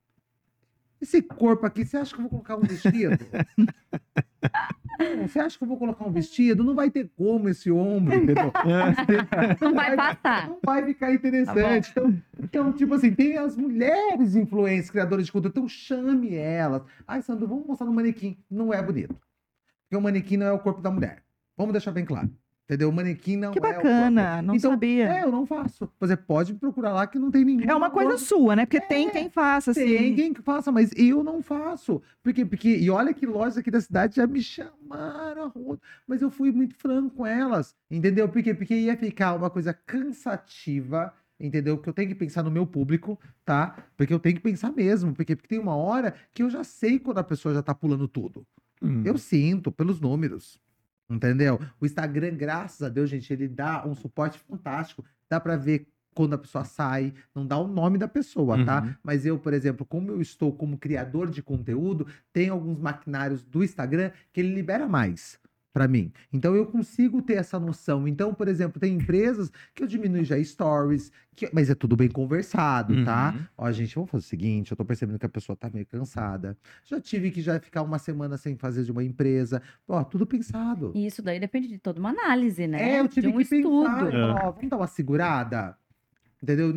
Esse corpo aqui, você acha que eu vou colocar um vestido? Você acha que eu vou colocar um vestido? Não vai ter como esse ombro, entendeu? Não vai passar. Não vai ficar interessante. então, então, tipo assim, tem as mulheres influentes, criadoras de conteúdo, então chame elas. Ai, Sandro, vamos mostrar no manequim. Não é bonito. Porque o manequim não é o corpo da mulher. Vamos deixar bem claro. Entendeu? O manequim não Que é bacana, não Então, sabia. É, eu não faço. Você pode procurar lá que não tem nenhum. É uma coisa sua, né? Porque tem quem faça, assim. Tem quem que faça, mas eu não faço. Porque, porque, e olha que lojas aqui da cidade já me chamaram, mas eu fui muito franco com elas, entendeu? Porque, porque ia ficar uma coisa cansativa, entendeu? Que eu tenho que pensar no meu público, tá? Porque eu tenho que pensar mesmo, porque, porque tem uma hora que eu já sei quando a pessoa já tá pulando tudo. Hum. Eu sinto pelos números. Entendeu? O Instagram, graças a Deus, gente, ele dá um suporte fantástico. Dá pra ver quando a pessoa sai, não dá o nome da pessoa, tá? Uhum. Mas eu, por exemplo, como eu estou como criador de conteúdo, tem alguns maquinários do Instagram que ele libera mais pra mim. Então eu consigo ter essa noção. Então, por exemplo, tem empresas que eu diminuo já stories, que- mas é tudo bem conversado, tá? Uhum. Ó, gente, vamos fazer o seguinte, eu tô percebendo que a pessoa tá meio cansada. Já tive que já ficar uma semana sem fazer de uma empresa. Ó, tudo pensado. E isso daí depende de toda uma análise, né? É, eu tive de um que estudo. pensar. É. Ó, vamos dar uma segurada? Entendeu?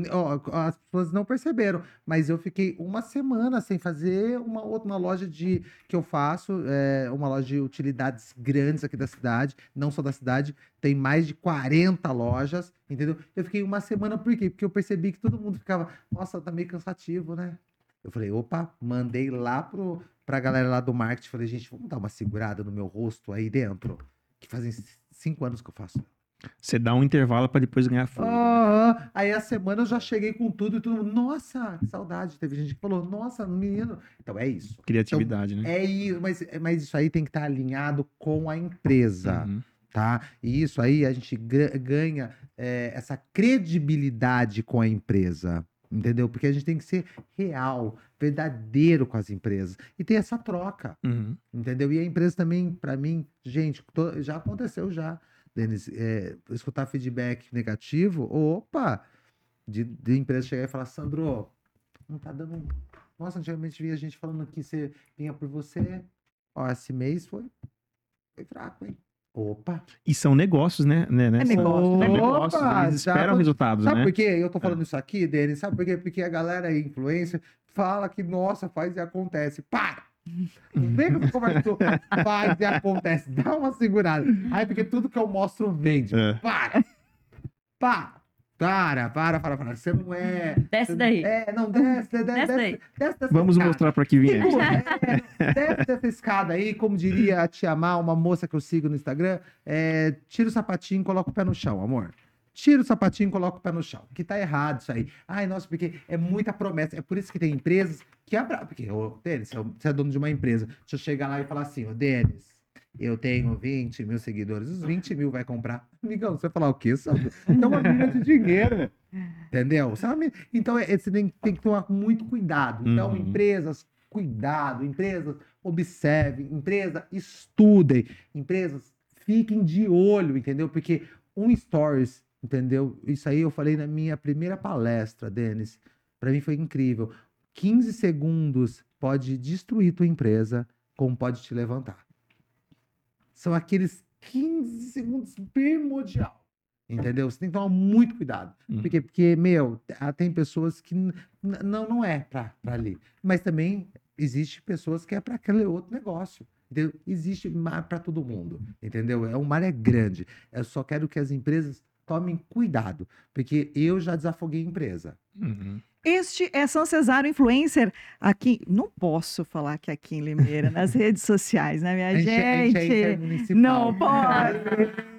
As pessoas não perceberam, mas eu fiquei uma semana sem fazer uma outra uma loja de que eu faço, é, uma loja de utilidades grandes aqui da cidade, não só da cidade, tem mais de 40 lojas, entendeu? Eu fiquei uma semana por quê? Porque eu percebi que todo mundo ficava, nossa, tá meio cansativo, né? Eu falei, opa, mandei lá pro, pra galera lá do marketing, falei, gente, vamos dar uma segurada no meu rosto aí dentro, que fazem cinco anos que eu faço. Você dá um intervalo pra depois ganhar. Aham. Aí a semana eu já cheguei com tudo e todo mundo, nossa, que saudade. Teve gente que falou, nossa, menino. Então é isso. Criatividade, né? É isso, mas, mas isso aí tem que estar alinhado com a empresa, Uhum. tá? E isso aí a gente ganha é, essa credibilidade com a empresa, entendeu? Porque a gente tem que ser real, verdadeiro com as empresas e ter essa troca. Uhum. Entendeu? E a empresa também, para mim, gente, já aconteceu já, Denis, é, escutar feedback negativo, opa, de, de empresa chegar e falar, Sandro, não tá dando. Nossa, antigamente via gente falando que você vinha por você. Ó, esse mês foi, foi fraco, hein? Opa! E são negócios, né? né né? É negócio, né? Negócios, Opa, eles esperam resultados, Sabe né? por quê? Eu tô falando isso aqui, Denis? Sabe por quê? Porque a galera aí, influencer, fala que, nossa, faz e acontece. Para! Vem com essa conversa do faz e acontece. Dá uma segurada. Aí, porque tudo que eu mostro vende. É. Para! Para! Para, para, para, para. Você não é. Desce daí. É, não, desce, desce, desce, Desce daí. desce dessa Vamos escada. mostrar pra que vier. É, desce dessa escada aí, como diria a Tia Má, uma moça que eu sigo no Instagram, é, tira o sapatinho e coloca o pé no chão, amor. Tira o sapatinho e coloca o pé no chão. Que tá errado isso aí. Ai, nossa, porque é muita promessa. É por isso que tem empresas que abra... Porque, ô, Denis, você é é dono de uma empresa. Deixa eu chegar lá e falar assim, ô, Denis, eu tenho 20 mil seguidores. Os 20 mil vai comprar. Amigão, você vai falar o quê? É uma mina de dinheiro. Entendeu? Mina- Então, é- você tem, tem que tomar muito cuidado. Então, Uhum. empresas, cuidado. Empresas, observem. Empresa, estudem. Empresas, fiquem de olho, entendeu? Porque um stories, entendeu? Isso aí eu falei na minha primeira palestra, Denis. Para mim foi incrível. 15 segundos pode destruir tua empresa, como pode te levantar. São aqueles 15 segundos primordial. Entendeu? Você tem que tomar muito cuidado. Uhum. Por quê? Porque, meu, ah, tem pessoas que não, não é pra, pra ali. Mas também existe pessoas que é para aquele outro negócio. Entendeu? Existe mar para todo mundo. Entendeu? É, o mar é grande. Eu só quero que as empresas tomem cuidado. Porque eu já desafoguei a empresa. Uhum. Este é São Cesário Influencer aqui. Não posso falar que é aqui em Limeira, nas redes sociais, né, minha A gente, é- a gente é gente? Não pode.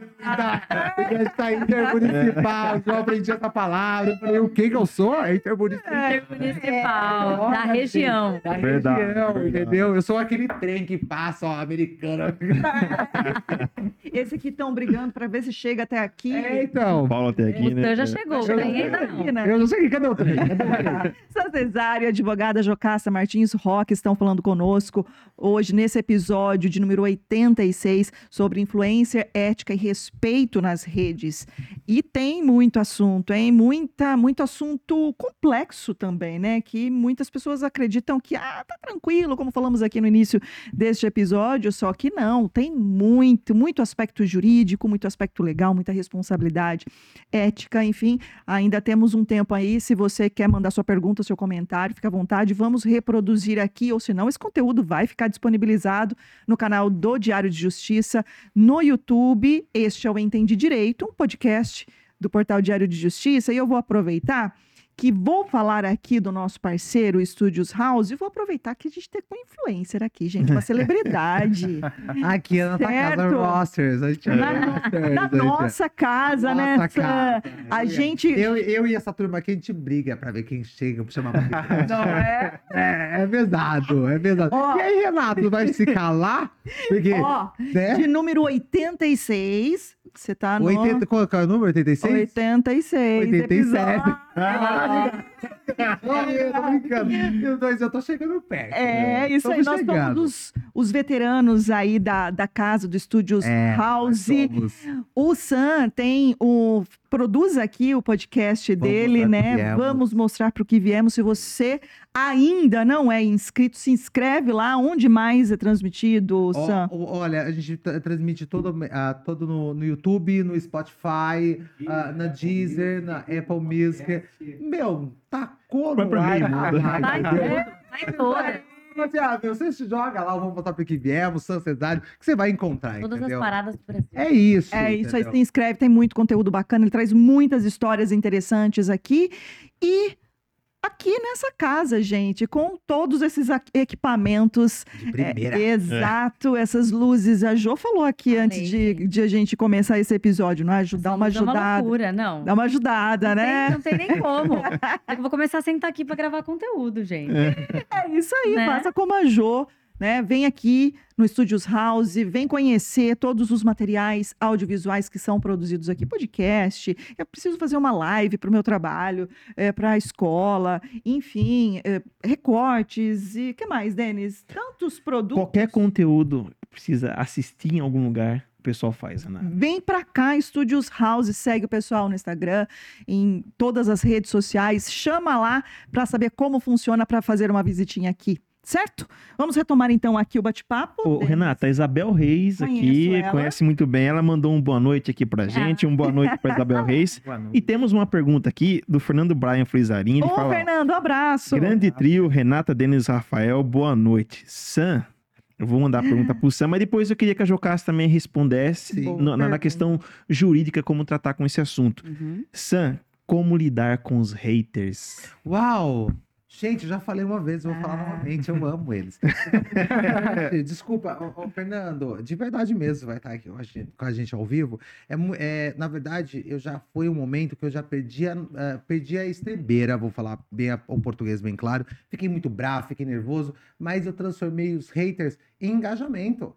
Porque a gente tá intermunicipal, eu aprendi essa palavra. Eu falei, o que que eu sou? É intermunicipal. Municipal, da Olha, região. Da Verdade, região, verdade. entendeu? Eu sou aquele trem que passa, ó, americano. Esse aqui estão brigando para ver se chega até aqui. É, então. Paulo até aqui, O né? seu já É. chegou, já ainda não. Aqui, né? Eu não sei, cadê o trem? Cadê o trem? São Cesário, advogada Jocasta Martins Roque estão falando conosco hoje nesse episódio de número 86 sobre influência, ética e respeito nas redes. E tem muito assunto, hein? Muita, muito assunto complexo também, né? Que muitas pessoas acreditam que ah, tá tranquilo, como falamos aqui no início deste episódio, só que não, tem muito, muito aspecto jurídico, muito aspecto legal, muita responsabilidade, ética, enfim. Ainda temos um tempo aí. Se você quer mandar sua pergunta, seu comentário, fica à vontade. Vamos reproduzir aqui, ou senão, esse conteúdo vai ficar disponibilizado no canal do Diário de Justiça, no YouTube. Este é o Entendi Direito, um podcast do portal Diário de Justiça. E eu vou aproveitar que vou falar aqui do nosso parceiro Estúdios House e vou aproveitar que a gente tem um influencer aqui, gente, uma celebridade. Aqui é na nossa casa. Rosters. A gente é Na- Na é- nossa casa, né? Nossa casa. A Eu- gente. Eu, eu e essa turma aqui, a gente briga pra ver quem chega pra chamar pra Não é? É, é verdade, é verdade. Ó. E aí, Renato, vai se calar? Porque, Ó, né? de número 86, você tá no 80, qual é o número? 86? 86. 87. episódio. Ah, Oi, tô brincando. Eu, tô chegando perto. É, né? isso aí, Estamos nós chegando. somos os, os veteranos aí da, da casa, do Estúdios É, House. O Sam tem o. Produz aqui o podcast Vamos dele, né? Vamos mostrar para o que viemos. Se você ainda não é inscrito, se inscreve lá. Onde mais é transmitido, Sam? ó, olha, a gente tra- transmite todo, ah, todo no, no YouTube, no Spotify, ah, na Deezer, na Apple Music. Meu, tacou Vai no pro ar. meio, muda. Vai em. Assim, ah, meu, você se joga lá, vamos botar pro que viemos, Sancesário, que você vai encontrar, Todas as entendeu? paradas do Brasil. É isso. É isso aí, entendeu? se inscreve, tem muito conteúdo bacana, ele traz muitas histórias interessantes aqui. E aqui nessa casa, gente, com todos esses equipamentos. De é, primeira. exato, essas luzes. A Jo falou aqui Falei, antes de, gente. de a gente começar esse episódio, não é? Dá Essa uma luz é ajudada. loucura, não. Dá uma ajudada, não, né? tem, não tem nem como. Eu vou começar a sentar aqui pra gravar conteúdo, gente. É isso aí, Né? faça como a Jo, né? Vem aqui no Estúdios House, vem conhecer todos os materiais audiovisuais que são produzidos aqui, podcast. Eu preciso fazer uma live para o meu trabalho, para a escola, enfim, é, recortes e que mais, Denis? Tantos produtos. Qualquer conteúdo que precisa assistir em algum lugar, o pessoal faz, Renato. Vem pra cá, Estúdios House, segue o pessoal no Instagram, em todas as redes sociais, chama lá para saber como funciona para fazer uma visitinha aqui, certo? Vamos retomar então aqui o bate-papo. Ô. Renata, a Isabel Reis aqui, Conheço ela. conhece muito bem. Ela mandou um boa noite aqui pra gente, um boa noite pra Isabel Reis. Boa noite. E temos uma pergunta aqui do Fernando Brian Frizarini. Ô, fala, Fernando, um abraço. grande trio, Renata, Denis, Rafael, boa noite. Sam, eu vou mandar a pergunta pro Sam, mas depois eu queria que a Jocasta também respondesse na, na questão jurídica, como tratar com esse assunto. Uhum. Sam, como lidar com os haters? Uau! Gente, já falei uma vez, vou falar Ah. novamente, eu amo eles. Desculpa, ô, ô, Fernando, de verdade mesmo, vai estar aqui com a gente, ao vivo. É, é, na verdade, eu já foi um momento que eu já perdi a, eh, perdi a estribeira, vou falar bem a- o português bem claro. Fiquei muito bravo, fiquei nervoso, mas eu transformei os haters em engajamento.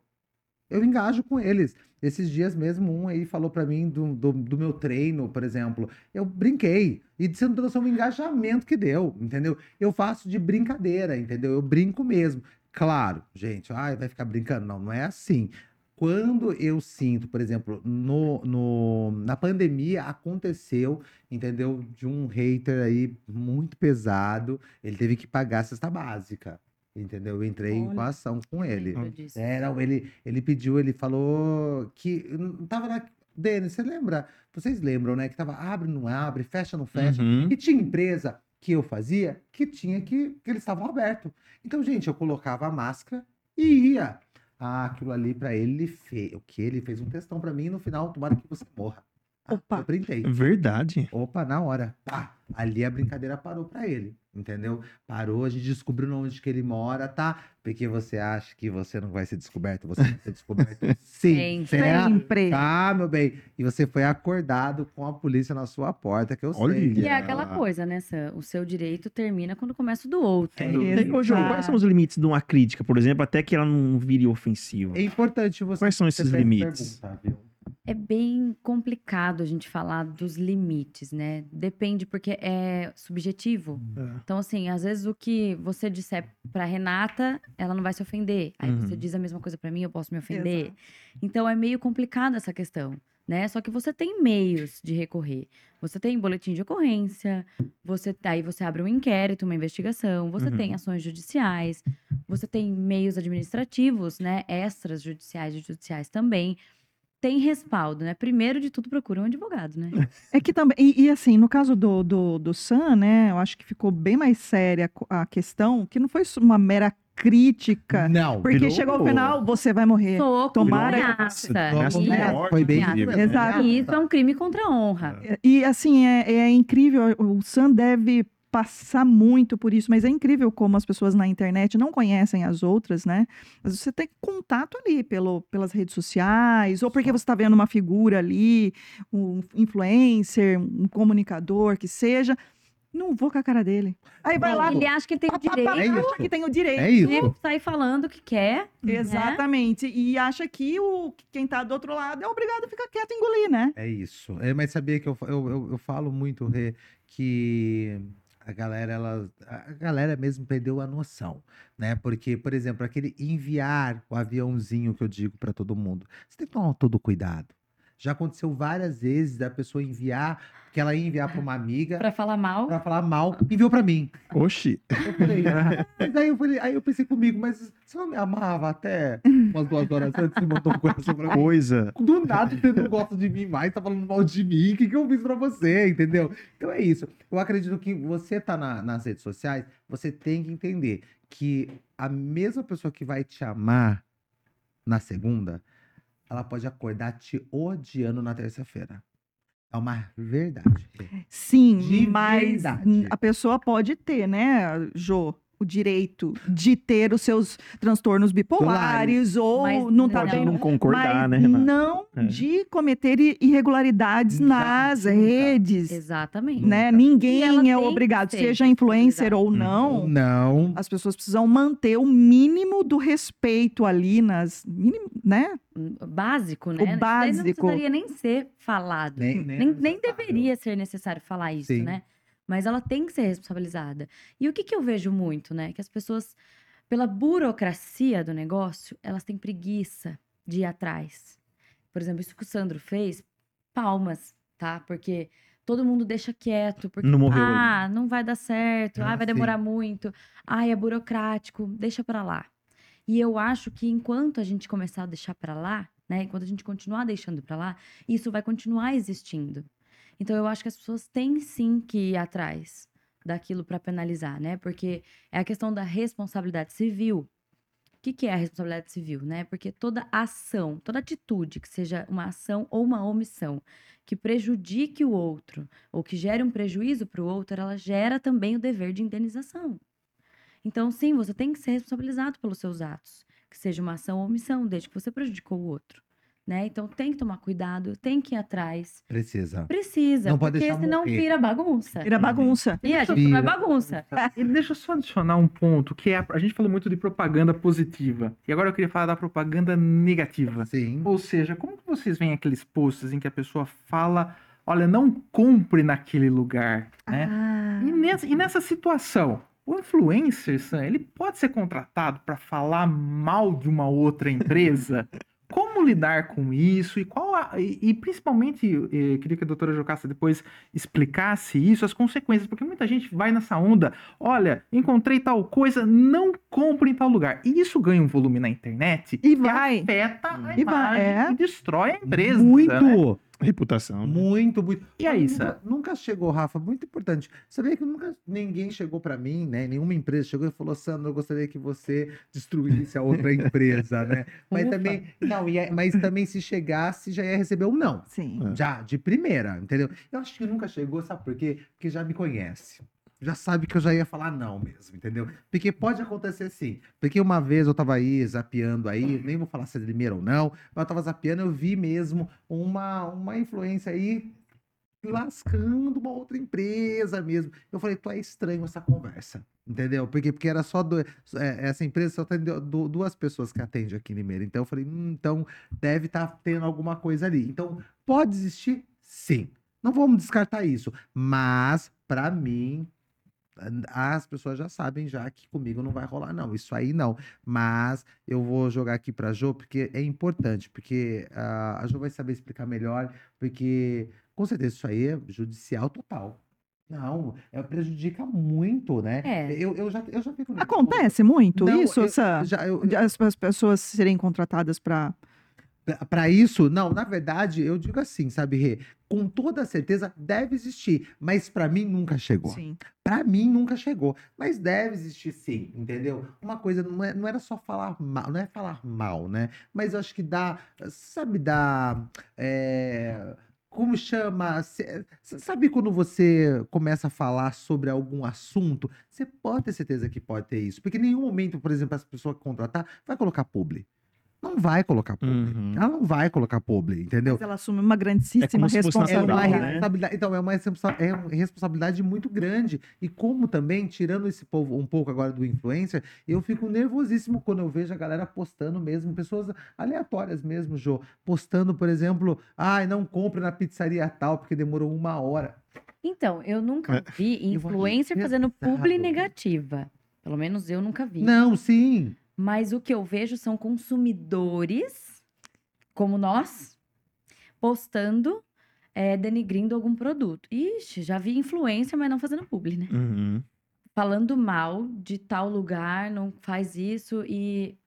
Eu engajo com eles. Esses dias mesmo, um aí falou pra mim do, do, do meu treino, por exemplo. Eu brinquei. E você não noção do engajamento que deu, entendeu? Eu faço de brincadeira, entendeu? Eu brinco mesmo. Claro, gente, ai, vai ficar brincando. Não, não é assim. Quando eu sinto, por exemplo, no, no, na pandemia aconteceu, entendeu? De um hater aí muito pesado, ele teve que pagar a cesta básica, entendeu? Eu entrei em Olha, ação com ele. É, não, ele, ele pediu, ele falou que não tava na. Denis, você lembra? Vocês lembram, né? Que tava abre, não abre, fecha, não fecha. Uhum. E tinha empresa que eu fazia que tinha que, que eles estavam abertos. Então, gente, eu colocava a máscara e ia. Ah, aquilo ali pra ele, ele fez. O que? Ele fez um textão pra mim e no final, tomara que você morra. Opa. Eu printei. Verdade. Opa, na hora. Pá, ali a brincadeira parou pra ele, entendeu? Parou, a gente descobriu onde que ele mora, tá? Porque você acha que você não vai ser descoberto, você vai ser descoberto sim, Sempre. Tá, meu bem. E você foi acordado com a polícia na sua porta, que eu Olha. sei. E é aquela coisa, né? O seu direito termina quando começa o do outro. É E, Ô, João, quais são os limites de uma crítica, por exemplo, até que ela não vire ofensiva? É importante você. Quais são esses limites? pergunta, viu? É bem complicado a gente falar dos limites, né? Depende, porque é subjetivo. Então, assim, às vezes o que você disser pra Renata, ela não vai se ofender. Aí Uhum. você diz a mesma coisa pra mim, eu posso me ofender. Então, é meio complicado essa questão, né? Só que você tem meios de recorrer. Você tem boletim de ocorrência, você aí você abre um inquérito, uma investigação, você Uhum. tem ações judiciais, você tem meios administrativos, né? Extras judiciais e judiciais também. Tem respaldo, né? Primeiro de tudo, procura um advogado, né? É que também, e, e assim, no caso do, do, do Sam, né, eu acho que ficou bem mais séria a questão, que não foi uma mera crítica, Não. porque virou- chegou ao final, você vai morrer. Soco, Tomara- ameaça. Ameaça E- de É, foi bem isso mesmo, Exato. E isso é um crime contra a honra. E assim, é, é incrível, o Sam deve passar muito por isso, mas é incrível como as pessoas na internet não conhecem as outras, né? Mas você tem contato ali pelo, pelas redes sociais, ou porque você está vendo uma figura ali, um influencer, um comunicador, que seja. Não vou com a cara dele. Aí vai lá, Ele acha que ele tem o direito É isso. que tem o direito. É isso. de sair falando o que quer. né? Exatamente. E acha que o, quem tá do outro lado é obrigado a ficar quieto e engolir, né? É isso. É, mas sabia que eu, eu, eu, eu falo muito, Rê, que a galera, ela, a galera mesmo perdeu a noção, né? Porque, por exemplo, aquele enviar o aviãozinho que eu digo para todo mundo, você tem que tomar todo cuidado. Já aconteceu várias vezes da pessoa enviar, que ela ia enviar para uma amiga Pra falar mal. para falar mal, enviou para mim. Oxi. Eu falei, ah, mas aí eu falei, aí eu pensei comigo, mas você não me amava até umas duas horas antes e mandou coisa pra mim? Coisa. Do nada você não gosta de mim mais, tá falando mal de mim, o que, que eu fiz pra você, entendeu? Então é isso. Eu acredito que você tá na- nas redes sociais, você tem que entender que a mesma pessoa que vai te amar na segunda, ela pode acordar te odiando na terça-feira. É uma verdade. Sim, De mas verdade. a pessoa pode ter, né, Jô, o direito de ter os seus transtornos bipolares ou Mas não tá não- bem. não concordar, mas né, Renata? não É. de cometer irregularidades Nunca, nas redes, Exatamente. né? Ninguém é obrigado, seja influencer ou responsabilizada. não. Não. As pessoas precisam manter o mínimo do respeito ali nas, mínimo, né? Básico, né? Daí básico. Não precisaria nem ser falado. Nem, Nem, nem necessário. deveria ser necessário falar isso, Sim. né? Mas ela tem que ser responsabilizada. E o que, que eu vejo muito, né? Que as pessoas, pela burocracia do negócio, elas têm preguiça de ir atrás. Por exemplo, isso que o Sandro fez, palmas, tá? Porque todo mundo deixa quieto, porque Não morreu ah, não vai dar certo, ah, Ah, vai sim. demorar muito, ah, é burocrático, deixa pra lá. E eu acho que enquanto a gente começar a deixar pra lá, né, enquanto a gente continuar deixando pra lá, isso vai continuar existindo. Então eu acho que as pessoas têm sim que ir atrás daquilo pra penalizar, né? Porque é a questão da responsabilidade civil. O que, que é a responsabilidade civil, né? Porque toda ação, toda atitude que seja uma ação ou uma omissão que prejudique o outro ou que gere um prejuízo para o outro, ela gera também o dever de indenização. Então, sim, você tem que ser responsabilizado pelos seus atos, que seja uma ação ou omissão, desde que você prejudicou o outro. Né? Então tem que tomar cuidado, tem que ir atrás. Precisa. Precisa, Não pode porque deixar senão morrer. vira bagunça. Vira bagunça. E a gente Vira. vai bagunça. E deixa eu só adicionar um ponto, que é a, a gente falou muito de propaganda positiva. E agora eu queria falar da propaganda negativa. Sim. Ou seja, como que vocês veem aqueles posts em que a pessoa fala, olha, não compre naquele lugar, né? Ah, E nessa, e nessa situação, o influencer, Sam, ele pode ser contratado para falar mal de uma outra empresa? Como lidar com isso? E qual a- e, e principalmente, eh, queria que a doutora Jocasta depois explicasse isso, as consequências, porque muita gente vai nessa onda, olha, encontrei tal coisa, não compre em tal lugar. E isso ganha um volume na internet E vai. afeta a E vai, imagem é. e destrói a empresa. Muito. né? Reputação. né? Muito, muito. E aí, Sam? nunca, nunca chegou, Rafa, muito importante. Sabia que nunca ninguém chegou pra mim, né? Nenhuma empresa chegou e falou: Sandro, eu gostaria que você destruísse a outra empresa, né? Mas Ufa. também, não, e é- mas também se chegasse, já ia receber um não. sim. É. Já, de primeira, entendeu? Eu acho que nunca chegou, sabe por quê? Porque já me conhece. Já sabe que eu já ia falar não mesmo, entendeu? Porque pode acontecer sim. Porque uma vez eu tava aí zapeando aí, nem vou falar se é de primeira ou não, mas eu tava zapeando, eu vi mesmo uma, uma influência aí lascando uma outra empresa mesmo. Eu falei, tu é estranho essa conversa. Entendeu? Porque, porque era só do, é, essa empresa só tem du- du- duas pessoas que atende aqui em Limeira. Então eu falei, hum, então deve estar tendo alguma coisa ali. Então, pode existir? Sim. Não vamos descartar isso. Mas, pra mim, as pessoas já sabem já que comigo não vai rolar, não. Isso aí não. Mas eu vou jogar aqui pra Jo, porque é importante, porque ah, a Jo vai saber explicar melhor, porque com certeza isso aí é judicial total. Não, é, prejudica muito, né? É. Eu, eu já, eu já fico. Acontece muito Não, isso, eu- essa, Já, eu, as, as pessoas serem contratadas para Para isso, não, na verdade, eu digo assim, sabe, Rê? Com toda certeza deve existir, mas para mim nunca chegou. Sim. Pra mim nunca chegou, mas deve existir sim, entendeu? Uma coisa não, é- não era só falar mal, não é falar mal, né? Mas eu acho que dá, sabe, dá. é, como chama? Sabe quando você começa a falar sobre algum assunto? Você pode ter certeza que pode ter isso, porque em nenhum momento, por exemplo, as pessoas que contratar vai colocar publi. Não vai colocar publi. Uhum. Ela não vai colocar publi, entendeu? Mas ela assume uma grandíssima É fosse É responsabilidade. né? responsabilidade, então, é uma, é uma responsabilidade muito grande. E como também, tirando esse povo um pouco agora do influencer, eu fico nervosíssimo quando eu vejo a galera postando mesmo, pessoas aleatórias mesmo, Jô, postando, por exemplo, ai, não compre na pizzaria tal, porque demorou uma hora. Então, eu nunca vi Eu acho influencer fazendo publi negativa. Pelo menos eu nunca vi. Não, sim. Mas o que eu vejo são consumidores, como nós, postando, eh, denigrindo algum produto. Ixi, já vi influência, mas não fazendo publi, né? Uhum. Falando mal de tal lugar, não faz isso. E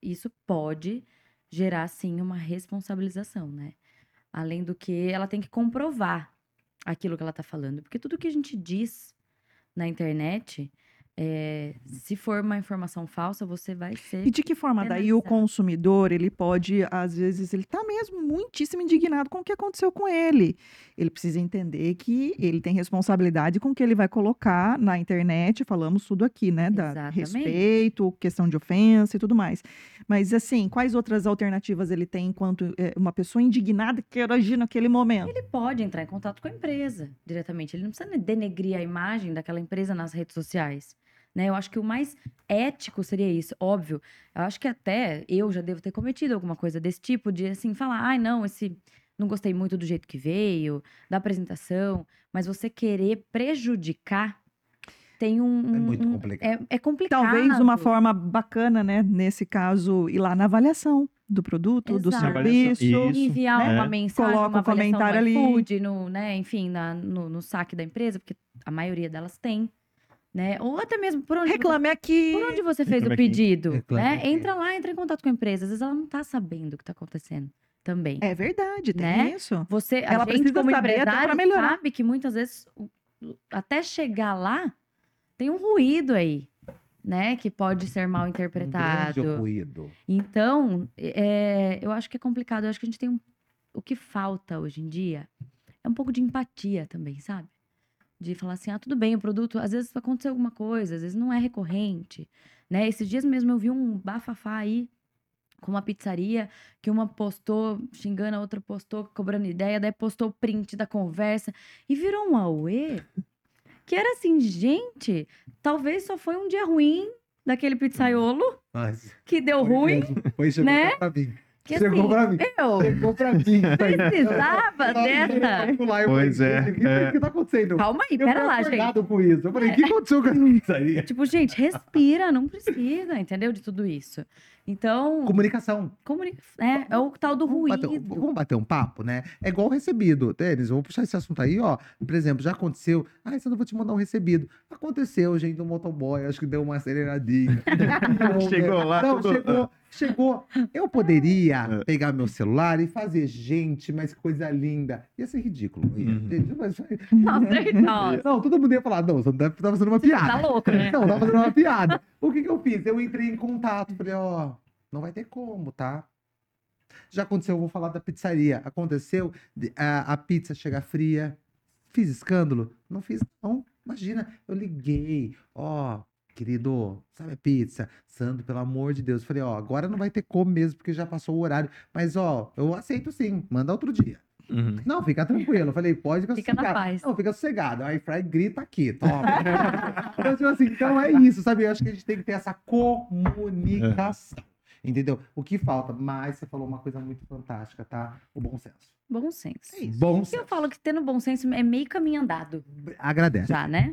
isso pode gerar, sim, uma responsabilização, né? Além do que, ela tem que comprovar aquilo que ela tá falando. Porque tudo que a gente diz na internet, eh, se for uma informação falsa, você vai ser E de que forma daí o Penalizado. consumidor, ele pode, às vezes, ele tá mesmo muitíssimo indignado com o que aconteceu com ele. Ele precisa entender que ele tem responsabilidade com o que ele vai colocar na internet, falamos tudo aqui, né, da Exatamente. respeito, questão de ofensa e tudo mais. Mas assim, quais outras alternativas ele tem enquanto eh, uma pessoa indignada que quer agir naquele momento? Ele pode entrar em contato com a empresa diretamente. Ele não precisa denegrir a imagem daquela empresa nas redes sociais. Né? Eu acho que o mais ético seria isso, óbvio. Eu acho que até eu já devo ter cometido alguma coisa desse tipo, de assim, falar, ai, não, esse. Não gostei muito do jeito que veio, da apresentação, mas você querer prejudicar tem um. É muito um- complicado. É, é complicado. Talvez uma forma bacana, né, nesse caso, ir lá na avaliação do produto, do Exato. serviço. Isso. enviar né? uma mensagem, Coloca uma um comentário no ali. iFood, no, né, enfim, na- no, no saque da empresa, porque a maioria delas tem, né? Ou até mesmo por onde, Reclame aqui. por onde você fez Reclame o aqui. pedido, Reclame né? aqui. Entra lá, entra em contato com a empresa. Às vezes ela não tá sabendo o que tá acontecendo também. É verdade, tem Né? isso. Você, a Ela gente precisa como saber pra empresário melhorar. sabe que muitas vezes até chegar lá tem um ruído aí, né? Que pode ser mal Um interpretado. grande ruído. Então, é, eu acho que é complicado. Eu acho que a gente tem um. O que falta hoje em dia é um pouco de empatia também, sabe? De falar assim, ah, tudo bem, o produto, às vezes aconteceu alguma coisa, às vezes não é recorrente, né? Esses dias mesmo eu vi um bafafá aí com uma pizzaria que uma postou xingando, a outra postou cobrando ideia, daí postou o print da conversa e virou um auê. Que era assim, gente, talvez só foi um dia ruim daquele pizzaiolo Mas que deu ruim, mesmo. Foi, né? pra mim. Que Chegou assim, pra mim. eu Chegou pra mim. precisava dessa. Pois é, O que, é. que tá acontecendo? Calma aí, Eu pera lá, gente. com isso. Eu falei, o que aconteceu com essa pizzaria? Tipo, gente, respira, não precisa, entendeu? De tudo isso. Então, Comunicação. comunica... é, é o tal do Vamos bater, ruído. vamos bater um papo, né? É igual o recebido. Eu vou puxar esse assunto aí, ó. Por exemplo, já aconteceu. Ah, isso eu não vou te mandar um recebido. Aconteceu, gente, no motoboy. Acho que deu uma aceleradinha. Chegou lá, Não, tudo- chegou. Chegou. Eu poderia É. pegar meu celular e fazer, gente, mas que coisa linda. Ia ser ridículo. Ia. Uhum. Mas- Nossa, nossa, Não, todo mundo ia falar, não, você não deve estar fazendo uma piada. tá louco, né? Não, tava fazendo uma piada. O que que eu fiz? Eu entrei em contato, falei, ó, não vai ter como, tá? Já aconteceu, eu vou falar da pizzaria. Aconteceu a, a pizza chegar fria. Fiz escândalo? Não fiz, não. Imagina, eu liguei, ó, querido, sabe a pizza? Sandro, pelo amor de Deus. Falei, ó, agora não vai ter como mesmo, porque já passou o horário. Mas, ó, eu aceito sim, manda outro dia. Uhum. Não, fica tranquilo. Eu falei, pode ficar Fica na paz. Não, fica sossegado. A iFry grita aqui, toma. então, tipo assim, então é isso, sabe? Eu acho que a gente tem que ter essa comunicação. Entendeu? O que falta? Mas você falou uma coisa muito fantástica, tá? O bom senso. Bom senso. É isso. Bom Eu senso. falo que tendo bom senso é meio caminho andado, Agradece. já, né?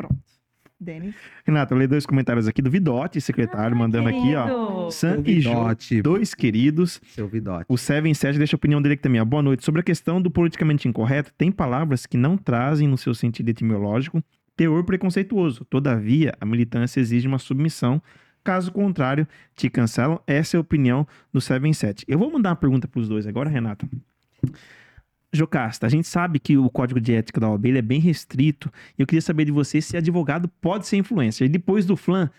Denis. Renato, eu leio dois comentários aqui do Vidote, secretário, mandando aqui, ó. Querido. Sam e Vidote. dois queridos. Seu Vidote. O Seven Sete deixa a opinião dele aqui também. ó. Boa noite. Sobre a questão do politicamente incorreto, tem palavras que não trazem, no seu sentido etimológico, teor preconceituoso. Todavia, a militância exige uma submissão. Caso contrário, te cancelam. Essa é a opinião do Seven Sete. Eu vou mandar uma pergunta para os dois agora, Renata. Jocasta, a gente sabe que o código de ética da OAB ele é bem restrito. E eu queria saber de você se advogado pode ser influencer. E depois do flan,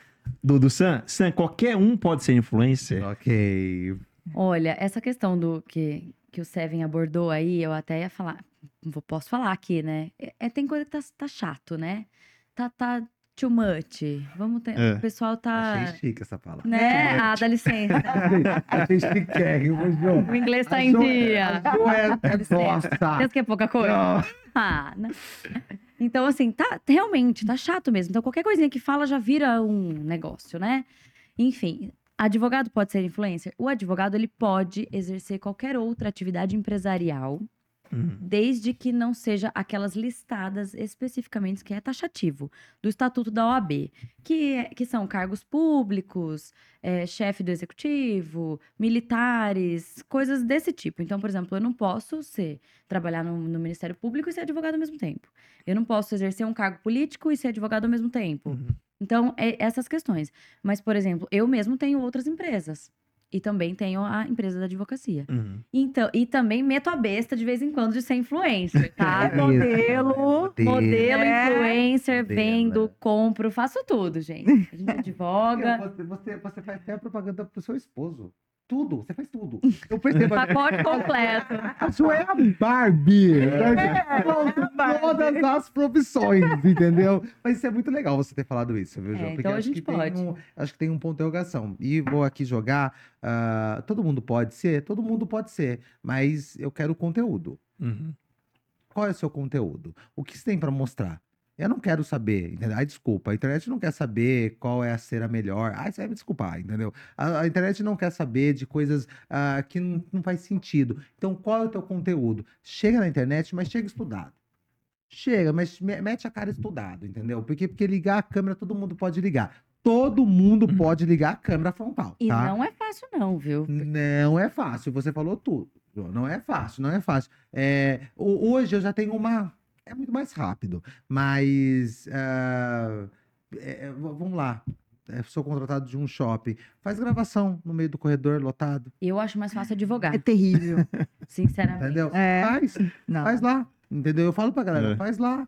do, do Sam, Sam, qualquer um pode ser influencer. Ok. Olha, essa questão do que, que o Seven abordou aí, eu até ia falar, vou- posso falar aqui, né? É, é- tem coisa que tá, tá chato, né? Tá, tá too much. Vamos ter, É. o pessoal tá, Achei chique essa palavra. né? Ah, dá licença. Achei chiquérrimo, Jô. O inglês tá A em Jô- dia. Jô é, é nossa. Pensa que é pouca coisa? Não. Ah, né? Então, assim, tá realmente, tá chato mesmo. Então, qualquer coisinha que fala já vira um negócio, né? Enfim, advogado pode ser influencer? O advogado, ele pode exercer qualquer outra atividade empresarial Uhum. desde que não seja aquelas listadas especificamente que é taxativo do Estatuto da OAB, que, é- que são cargos públicos, é, chefe do executivo, militares, coisas desse tipo. Então, por exemplo, eu não posso ser trabalhar no, no Ministério Público e ser advogado ao mesmo tempo. Eu não posso exercer um cargo político e ser advogado ao mesmo tempo. Uhum. Então, é essas questões. Mas, por exemplo, eu mesmo tenho outras empresas. E também tenho a empresa da advocacia. Uhum. Então, e também meto a besta de vez em quando de ser influencer, tá? É modelo, isso, Modelo, É. influencer, Modelo, vendo, é. compro, faço tudo, gente. A gente advoga. Você, você, você faz até a propaganda pro seu esposo. Tudo, você faz tudo. Eu percebo. Pacote completo. A sua é a Barbie. né? Barbie. Todas as profissões, entendeu? Mas isso é muito legal você ter falado isso, viu, É, João? então a gente pode. Tem um, acho que tem um ponto de interrogação. E vou aqui jogar. ah, todo mundo pode ser? Todo mundo pode ser. Mas eu quero conteúdo. Uhum. Qual é o seu conteúdo? O que você tem para mostrar? Eu não quero saber, entendeu? Ai, desculpa, a internet não quer saber qual é a cera melhor. Ai, você vai me desculpar, entendeu? A, a internet não quer saber de coisas ah, que não, não faz sentido. Então, qual é o teu conteúdo? Chega na internet, mas chega estudado. Chega, mas me- mete a cara estudado, entendeu? Porque, porque ligar a câmera, todo mundo pode ligar. Todo mundo pode ligar a câmera frontal, E tá? não é fácil, não, viu? Não é fácil, você falou tudo. Não é fácil, não é fácil. É, ho- hoje eu já tenho uma. É muito mais rápido, mas. ah, é, v- vamos lá. É, sou contratado de um shopping. Faz gravação no meio do corredor lotado. Eu acho mais fácil advogar, É terrível. sinceramente. Entendeu? É. Faz, Não. faz lá. Entendeu? Eu falo pra galera, É. faz lá.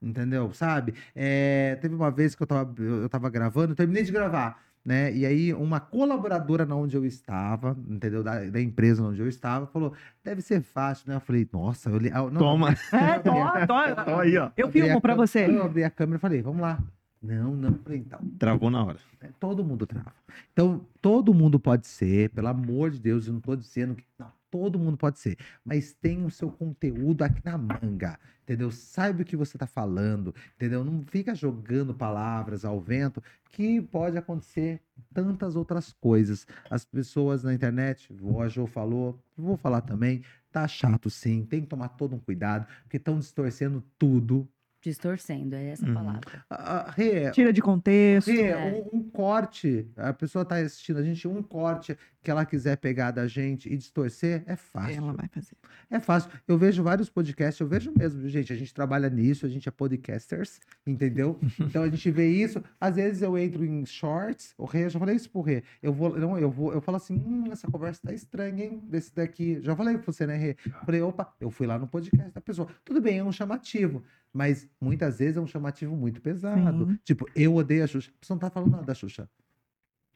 Entendeu? Sabe? É, teve uma vez que eu tava, eu tava gravando, eu terminei de gravar, né? E aí uma colaboradora na onde eu estava, entendeu? Da, da empresa onde eu estava, falou, deve ser fácil, né? Eu falei, nossa, eu li... ah, não, Toma. É, tó, tó. Ó aí, ó. Eu filmo pra câmera- você. Eu abri a câmera e falei, vamos lá. Não, não, falei, então. Travou na hora. né, Todo mundo trava. Então, todo mundo pode ser, pelo amor de Deus, eu não tô dizendo que. Não, todo mundo pode ser. Mas tem o seu conteúdo aqui na manga. Entendeu? Saiba o que você tá falando. Entendeu? Não fica jogando palavras ao vento, que pode acontecer tantas outras coisas. As pessoas na internet, o Jo falou, vou falar também, tá chato sim, tem que tomar todo um cuidado, porque estão distorcendo tudo. Distorcendo, é essa a Uhum. palavra. Ah, ah, Rê, Tira de contexto. Rê, É. um, um corte, a pessoa tá assistindo a gente, um corte que ela quiser pegar da gente e distorcer, é fácil. Ela vai fazer. É fácil. Eu vejo vários podcasts, eu vejo mesmo, gente. A gente trabalha nisso, a gente é podcasters, entendeu? Então a gente vê isso. Às vezes eu entro em shorts, o Rê, eu já falei isso pro Rê. Eu vou, não, eu vou, eu falo assim, hum, essa conversa tá estranha, hein? Desse daqui. Já falei pra você, né, Rê? Falei, opa, eu fui lá no podcast da pessoa. Tudo bem, é um chamativo. Mas muitas vezes é um chamativo muito pesado. Sim. Tipo, eu odeio a Xuxa. Você não tá falando nada da Xuxa.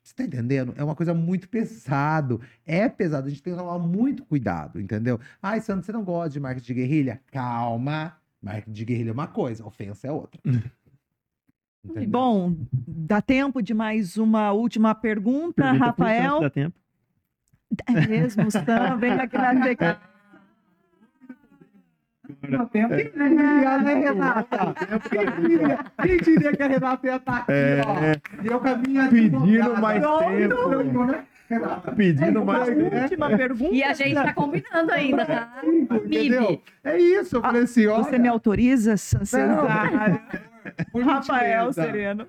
Você tá entendendo? É uma coisa muito pesado. É pesado. A gente tem que tomar muito cuidado, entendeu? Ai, Sandro, você não gosta de marketing de guerrilha? Calma. Marketing de guerrilha é uma coisa, ofensa é outra. Entendeu? Bom, dá tempo de mais uma última pergunta, Pergunta Rafael. Dá tempo. É mesmo, Sam, vem aqui na seca. Queria, né, Renata? Quem diria que a Renata ia estar aqui, ó? Deu caminho É, Pedindo mais tempo. né? Renata. Pedindo mais tempo. Última pergunta. E a gente tá combinando ainda, tá? Entendeu? É isso. Eu falei assim, ó. Você me autoriza. Cesário? Por Rafael gentileza. Sereno.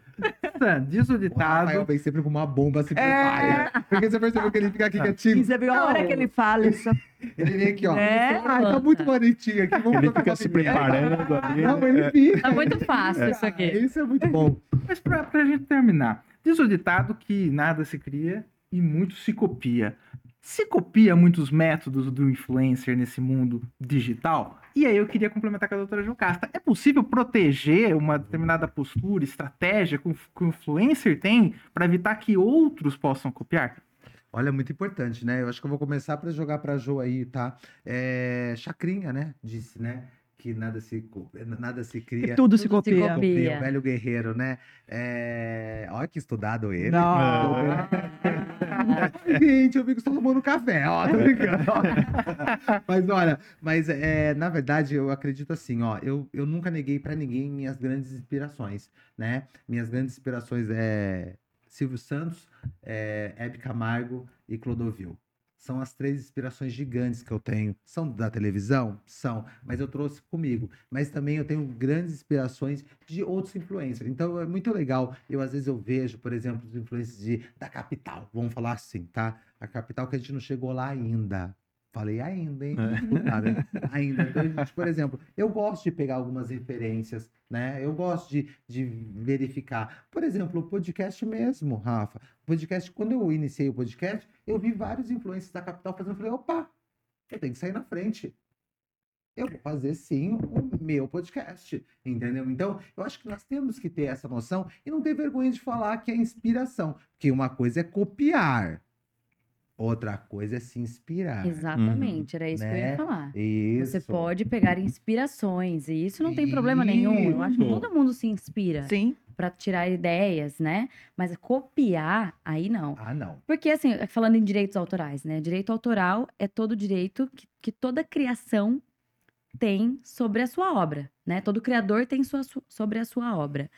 Sam, diz o O Rafael ditado. vem sempre com uma bomba se É. prepara. Porque você percebeu que ele fica aqui E quietinho. você viu a hora que ele fala isso. Ele vem aqui, ó. É. Ai, tá muito bonitinho aqui. Vamos Ele fica uma se preparando ali. Não, ele É. fica. Tá muito fácil isso aqui. Isso é muito bom. Mas pra, pra gente terminar, diz o ditado que nada se cria e muito se copia. Se copia muitos métodos do influencer nesse mundo digital? E aí eu queria complementar com a doutora Jocasta. É possível proteger uma determinada postura, estratégia que o influencer tem para evitar que outros possam copiar? Olha, muito importante, né? Eu acho que eu vou começar para jogar pra Jo aí, tá? É, Chacrinha, né? Disse, né? Que nada se, nada se cria. Que tudo se Tudo se copia. copia. O velho guerreiro, né? É... Olha que estudado ele. Não. Gente, eu vi que estou tomando café, ó, tô brincando. mas olha, mas é, na verdade eu acredito assim, ó, eu, eu nunca neguei pra ninguém minhas grandes inspirações, né? Minhas grandes inspirações é Silvio Santos, é, Hebe Camargo e Clodovil. São as três inspirações gigantes que eu tenho. São da televisão? São, mas eu trouxe comigo. Mas também eu tenho grandes inspirações de outros influencers. Então é muito legal. Eu às vezes eu vejo, por exemplo, os influencers de, da capital. Vamos falar assim, tá? A capital que a gente não chegou lá ainda. Falei ainda, hein? Sabe? Ainda. Então, gente, por exemplo, eu gosto de pegar algumas referências, né? Eu gosto de, de verificar. Por exemplo, o podcast mesmo, Rafa. O podcast, quando eu iniciei o podcast, eu vi vários influencers da capital fazendo. Eu falei, opa, eu tenho que sair na frente. Eu vou fazer sim o meu podcast, entendeu? Então, eu acho que nós temos que ter essa noção e não ter vergonha de falar que é inspiração, porque uma coisa é copiar, outra coisa é se inspirar. Exatamente, era isso que eu ia Né? falar. Isso. Você pode pegar inspirações e isso não tem problema nenhum. Eu acho que Isso. todo mundo se inspira Sim. para tirar ideias, né? Mas copiar, aí não. Ah, não. Porque, assim, falando em direitos autorais, né? Direito autoral é todo direito que, que toda criação tem sobre a sua obra, né? Todo criador tem sua, su- sobre a sua obra.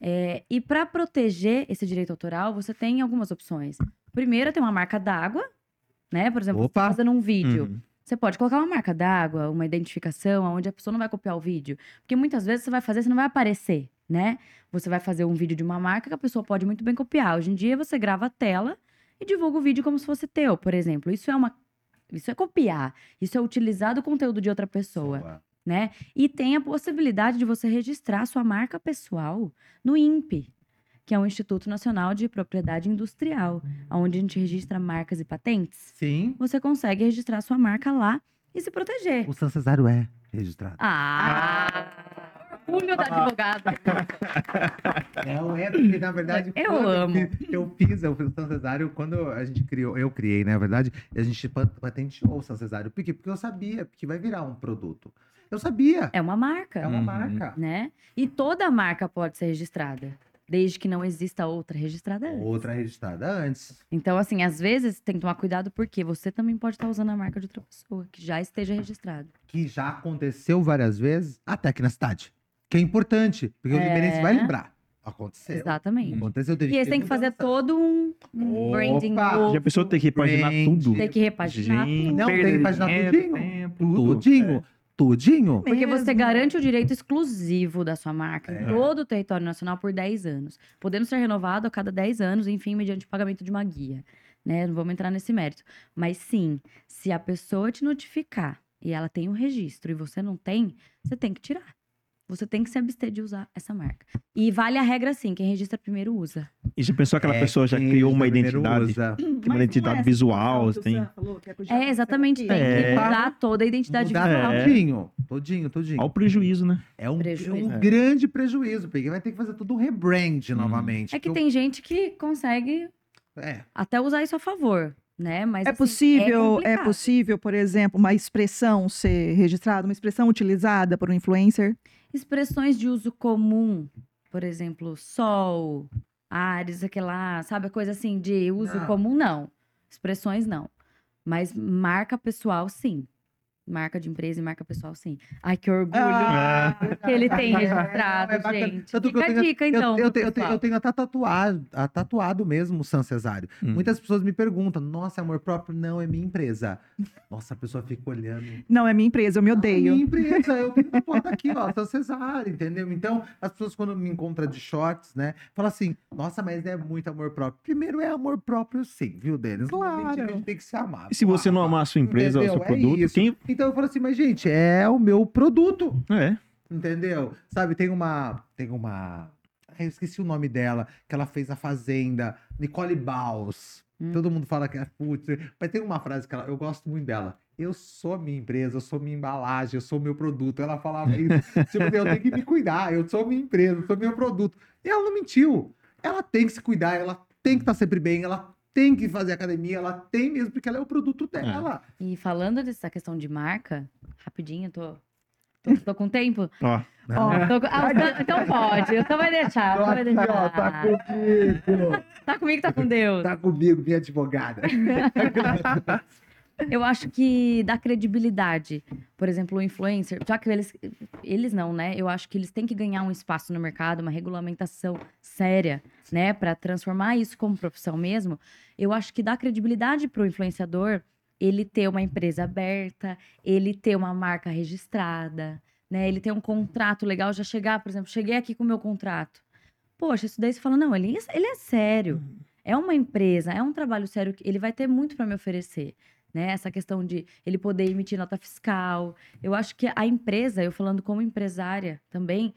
É, e para proteger esse direito autoral, você tem algumas opções. Primeiro, tem uma marca d'água, né? Por exemplo, você tá Opa! fazendo um vídeo. Uhum. Você pode colocar uma marca d'água, uma identificação, onde a pessoa não vai copiar o vídeo. Porque muitas vezes você vai fazer, você não vai aparecer, né? Você vai fazer um vídeo de uma marca que a pessoa pode muito bem copiar. Hoje em dia você grava a tela e divulga o vídeo como se fosse teu, por exemplo. Isso é uma. Isso é copiar. Isso é utilizar do conteúdo de outra pessoa. Né? E tem a possibilidade de você registrar sua marca pessoal no INPE, que é o Instituto Nacional de Propriedade Industrial, onde a gente registra marcas e patentes Sim, você consegue registrar sua marca lá e se proteger. o São Cesário é registrado. Ah! Orgulho da advogada. É, o é, porque na verdade. Eu amo. fiz- Eu fiz o São Cesário quando a gente criou, eu criei, né, na verdade, a gente pa- patenteou o São Cesário. Por quê? Porque eu sabia que vai virar um produto. Eu sabia. É uma marca, É uma Uhum. marca. né? E toda marca pode ser registrada, desde que não exista outra registrada antes. Outra registrada antes. Então, assim, às vezes tem que tomar cuidado porque você também pode estar usando a marca de outra pessoa que já esteja registrada. Que já aconteceu várias vezes, até aqui na cidade. Que é importante, porque o É. Limerense vai lembrar. Aconteceu. Exatamente. Aconteceu, teve E eles têm que fazer todo um, um branding novo, Já pensou ter que repaginar Brand. tudo? tem que repaginar Gente, tudo. Não, tem que dinheiro, tudinho. tempo, tudo. Tudinho. Tudinho. Porque você Mesmo. garante o direito exclusivo da sua marca É. em todo o território nacional por 10 anos, podendo ser renovado a cada 10 anos, enfim, mediante pagamento de uma guia. Né? Não vamos entrar nesse mérito. Mas sim, se a pessoa te notificar e ela tem um registro e você não tem, você tem que tirar. Você tem que se abster de usar essa marca. E vale a regra assim, quem registra primeiro usa. E já pensou aquela É, pessoa já criou uma identidade? usa. Uma não identidade é essa visual, situação que o tem. Sam falou, que é, É, exatamente, tem aconteceu que É. mudar toda a identidade Mudar visual. É. tudinho. Tudinho, tudinho. Olha o prejuízo, né? É um, Prejuízo. um É. grande prejuízo, porque vai ter que fazer tudo um rebrand novamente. É que tem gente que consegue É, até usar isso a favor, né? Mas É assim, possível, é, complicado. possível, por exemplo, uma expressão ser registrada, uma expressão utilizada por um influencer? Expressões de uso comum, por exemplo, sol, ares, aquela, sabe, coisa assim de uso Não. comum, não. Expressões, não. Mas marca pessoal, sim. Marca de empresa e marca pessoal, sim. Ai, que orgulho Ah, que ele tem é, registrado, é bacana. gente. Tanto que Fica eu a tenho- dica, eu- então. Eu, eu, tenho, eu tenho até tatuado, a- tatuado mesmo o San Cesário. Hum. Muitas pessoas me perguntam: nossa, é amor próprio? Não, é minha empresa. Nossa, a pessoa fica olhando. Não, é minha empresa, eu me Ah, odeio. minha empresa, eu tenho tatuado aqui, ó, San Cesário, entendeu? Então, as pessoas quando me encontram de shorts, né, falam assim: nossa, mas é muito amor próprio. Primeiro é amor próprio, sim, viu, Denis? Normalmente a Claro. gente tem que se amar. E se você não amar a sua empresa ou o seu Entendeu? É produto, isso. quem. Então eu falo assim, mas gente, é o meu produto. É. Entendeu? Sabe, tem uma. Tem uma. Eu esqueci o nome dela, que ela fez a Fazenda, Nicole Baus. Hum. Todo mundo fala que é putz, mas tem uma frase que ela, eu gosto muito dela. Eu sou a minha empresa, eu sou minha embalagem, eu sou meu produto. Ela falava isso. tipo, eu tenho que me cuidar, eu sou minha empresa, eu sou meu produto. E ela não mentiu. Ela tem que se cuidar, ela tem que estar sempre bem, ela tem que fazer academia, ela tem mesmo, porque ela é o produto dela. E falando dessa questão de marca, rapidinho, tô, tô, tô com tempo. Ó. Ó, Tô ah, então- então pode, então vai deixar, Tô então vai aqui, ó, deixar. tá comigo. Tá comigo, tá com Deus. Tá comigo, minha advogada. Eu acho que dá credibilidade. Por exemplo, o influencer, já que eles, eles não, né? Eu acho que eles têm que ganhar um espaço no mercado, uma regulamentação séria, né? Para transformar isso como profissão mesmo. Eu acho que dá credibilidade pro influenciador ele ter uma empresa aberta, ele ter uma marca registrada, né? Ele ter um contrato legal, já chegar, por exemplo, cheguei aqui com o meu contrato. Poxa, isso daí você fala, não, ele, ele é sério. É uma empresa, é um trabalho sério, ele vai ter muito para me oferecer. Né? Essa questão de ele poder emitir nota fiscal. Eu acho que a empresa, eu falando como empresária também,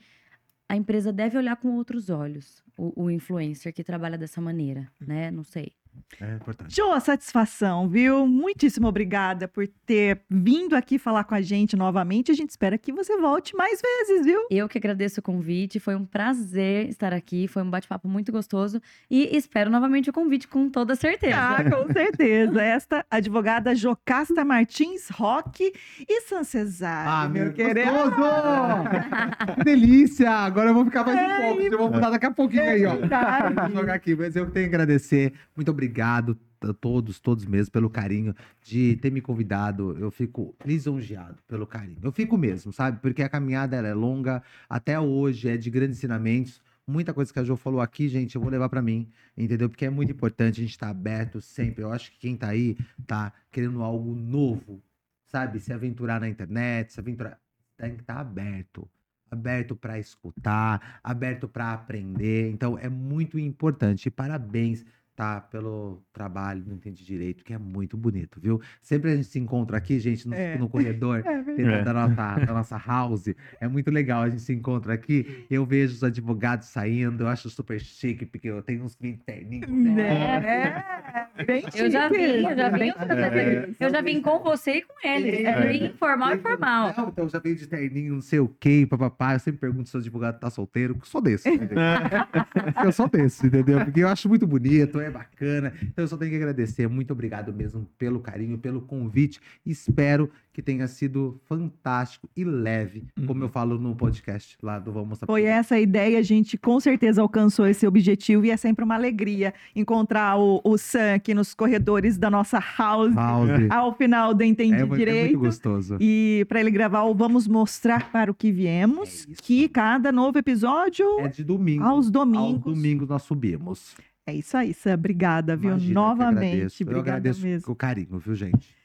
a empresa deve olhar com outros olhos o, o influencer que trabalha dessa maneira, né? Não sei. É importante. Show, a satisfação, viu? Muitíssimo obrigada por ter vindo aqui falar com a gente novamente. A gente espera que você volte mais vezes, viu? Eu que agradeço o convite, foi um prazer estar aqui, foi um bate-papo muito gostoso e espero novamente o convite com toda certeza. Ah, com certeza. Esta advogada Jocasta Martins Roque e San Cesário, Ah, meu querido. que delícia! Agora eu vou ficar mais um pouco. Eu vou mudar daqui a pouquinho aí, ó. verdade. Vou jogar aqui, mas eu tenho que agradecer. Muito obrigado a todos, todos mesmo, pelo carinho de ter me convidado. Eu fico lisonjeado pelo carinho. Eu fico mesmo, sabe? Porque a caminhada é longa, até hoje é de grandes ensinamentos. Muita coisa que a Jo falou aqui, gente, eu vou levar pra mim, entendeu? Porque é muito importante a gente estar aberto sempre. Eu acho que quem tá aí tá querendo algo novo, sabe? Se aventurar na internet, se aventurar. Tem que estar aberto. Aberto para escutar, aberto para aprender. Então é muito importante. Parabéns, tá? Pelo trabalho no Entendi Direito, que é muito bonito, viu? Sempre a gente se encontra aqui, gente, no, É. no corredor É dentro da, nossa, da nossa house. É muito legal, a gente se encontra aqui. Eu vejo os advogados saindo, eu acho super chique, porque eu tenho uns clientes terninhos. Né? É, bem Eu já vi, eu já vi. É. Eu já vim com você e com ele. É bem informal e formal. Não, então eu já veio de terninho, não sei o quê, papapá. Eu sempre pergunto se o advogado tá solteiro. Eu sou desse. entendeu? eu sou desse, entendeu? Porque eu acho muito bonito, é bacana. Então eu só tenho que agradecer. Muito obrigado mesmo pelo carinho, pelo convite. Espero que tenha sido fantástico e leve, como eu falo no podcast lá do Vamos Mostrar Foi essa a ideia, a gente com certeza alcançou esse objetivo e é sempre uma alegria encontrar o, o Sam aqui nos corredores da nossa house House. ao final do Entendi É, muito- é Direito. muito gostoso. E para ele gravar o Vamos Mostrar para o que viemos, É que cada novo episódio É de domingo. aos Aos domingos. domingos nós subimos. É isso aí, Sam. Obrigada, viu? Imagina, eu Novamente. Eu Obrigada agradeço mesmo. com carinho, viu, gente?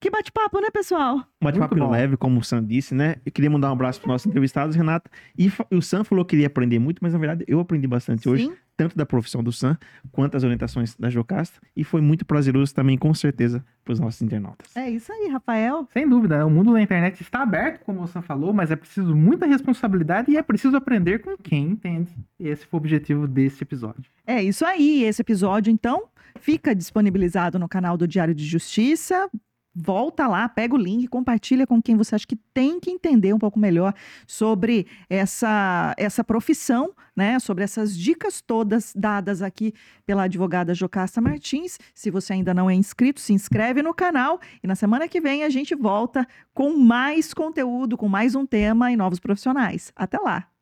Que bate-papo, né, pessoal? Um bate-papo leve, como o Sam disse, né? Eu queria mandar um abraço para nossos entrevistados, Renata. E o Sam falou que queria aprender muito, mas na verdade eu aprendi bastante hoje, Sim. Tanto da profissão do Sam, quanto as orientações da Jocasta. E foi muito prazeroso também, com certeza, para os nossos internautas. É isso aí, Rafael. Sem dúvida, o mundo da internet está aberto, como o Sam falou, mas é preciso muita responsabilidade e é preciso aprender com quem entende. E esse foi o objetivo desse episódio. É isso aí. Esse episódio, então, fica disponibilizado no canal do Diário de Justiça. Volta lá, pega o link, compartilha com quem você acha que tem que entender um pouco melhor sobre essa, essa profissão, né? Sobre essas dicas todas dadas aqui pela advogada Jocasta Martins. Se você ainda não é inscrito, se inscreve no canal e na semana que vem a gente volta com mais conteúdo, com mais um tema e novos profissionais. Até lá!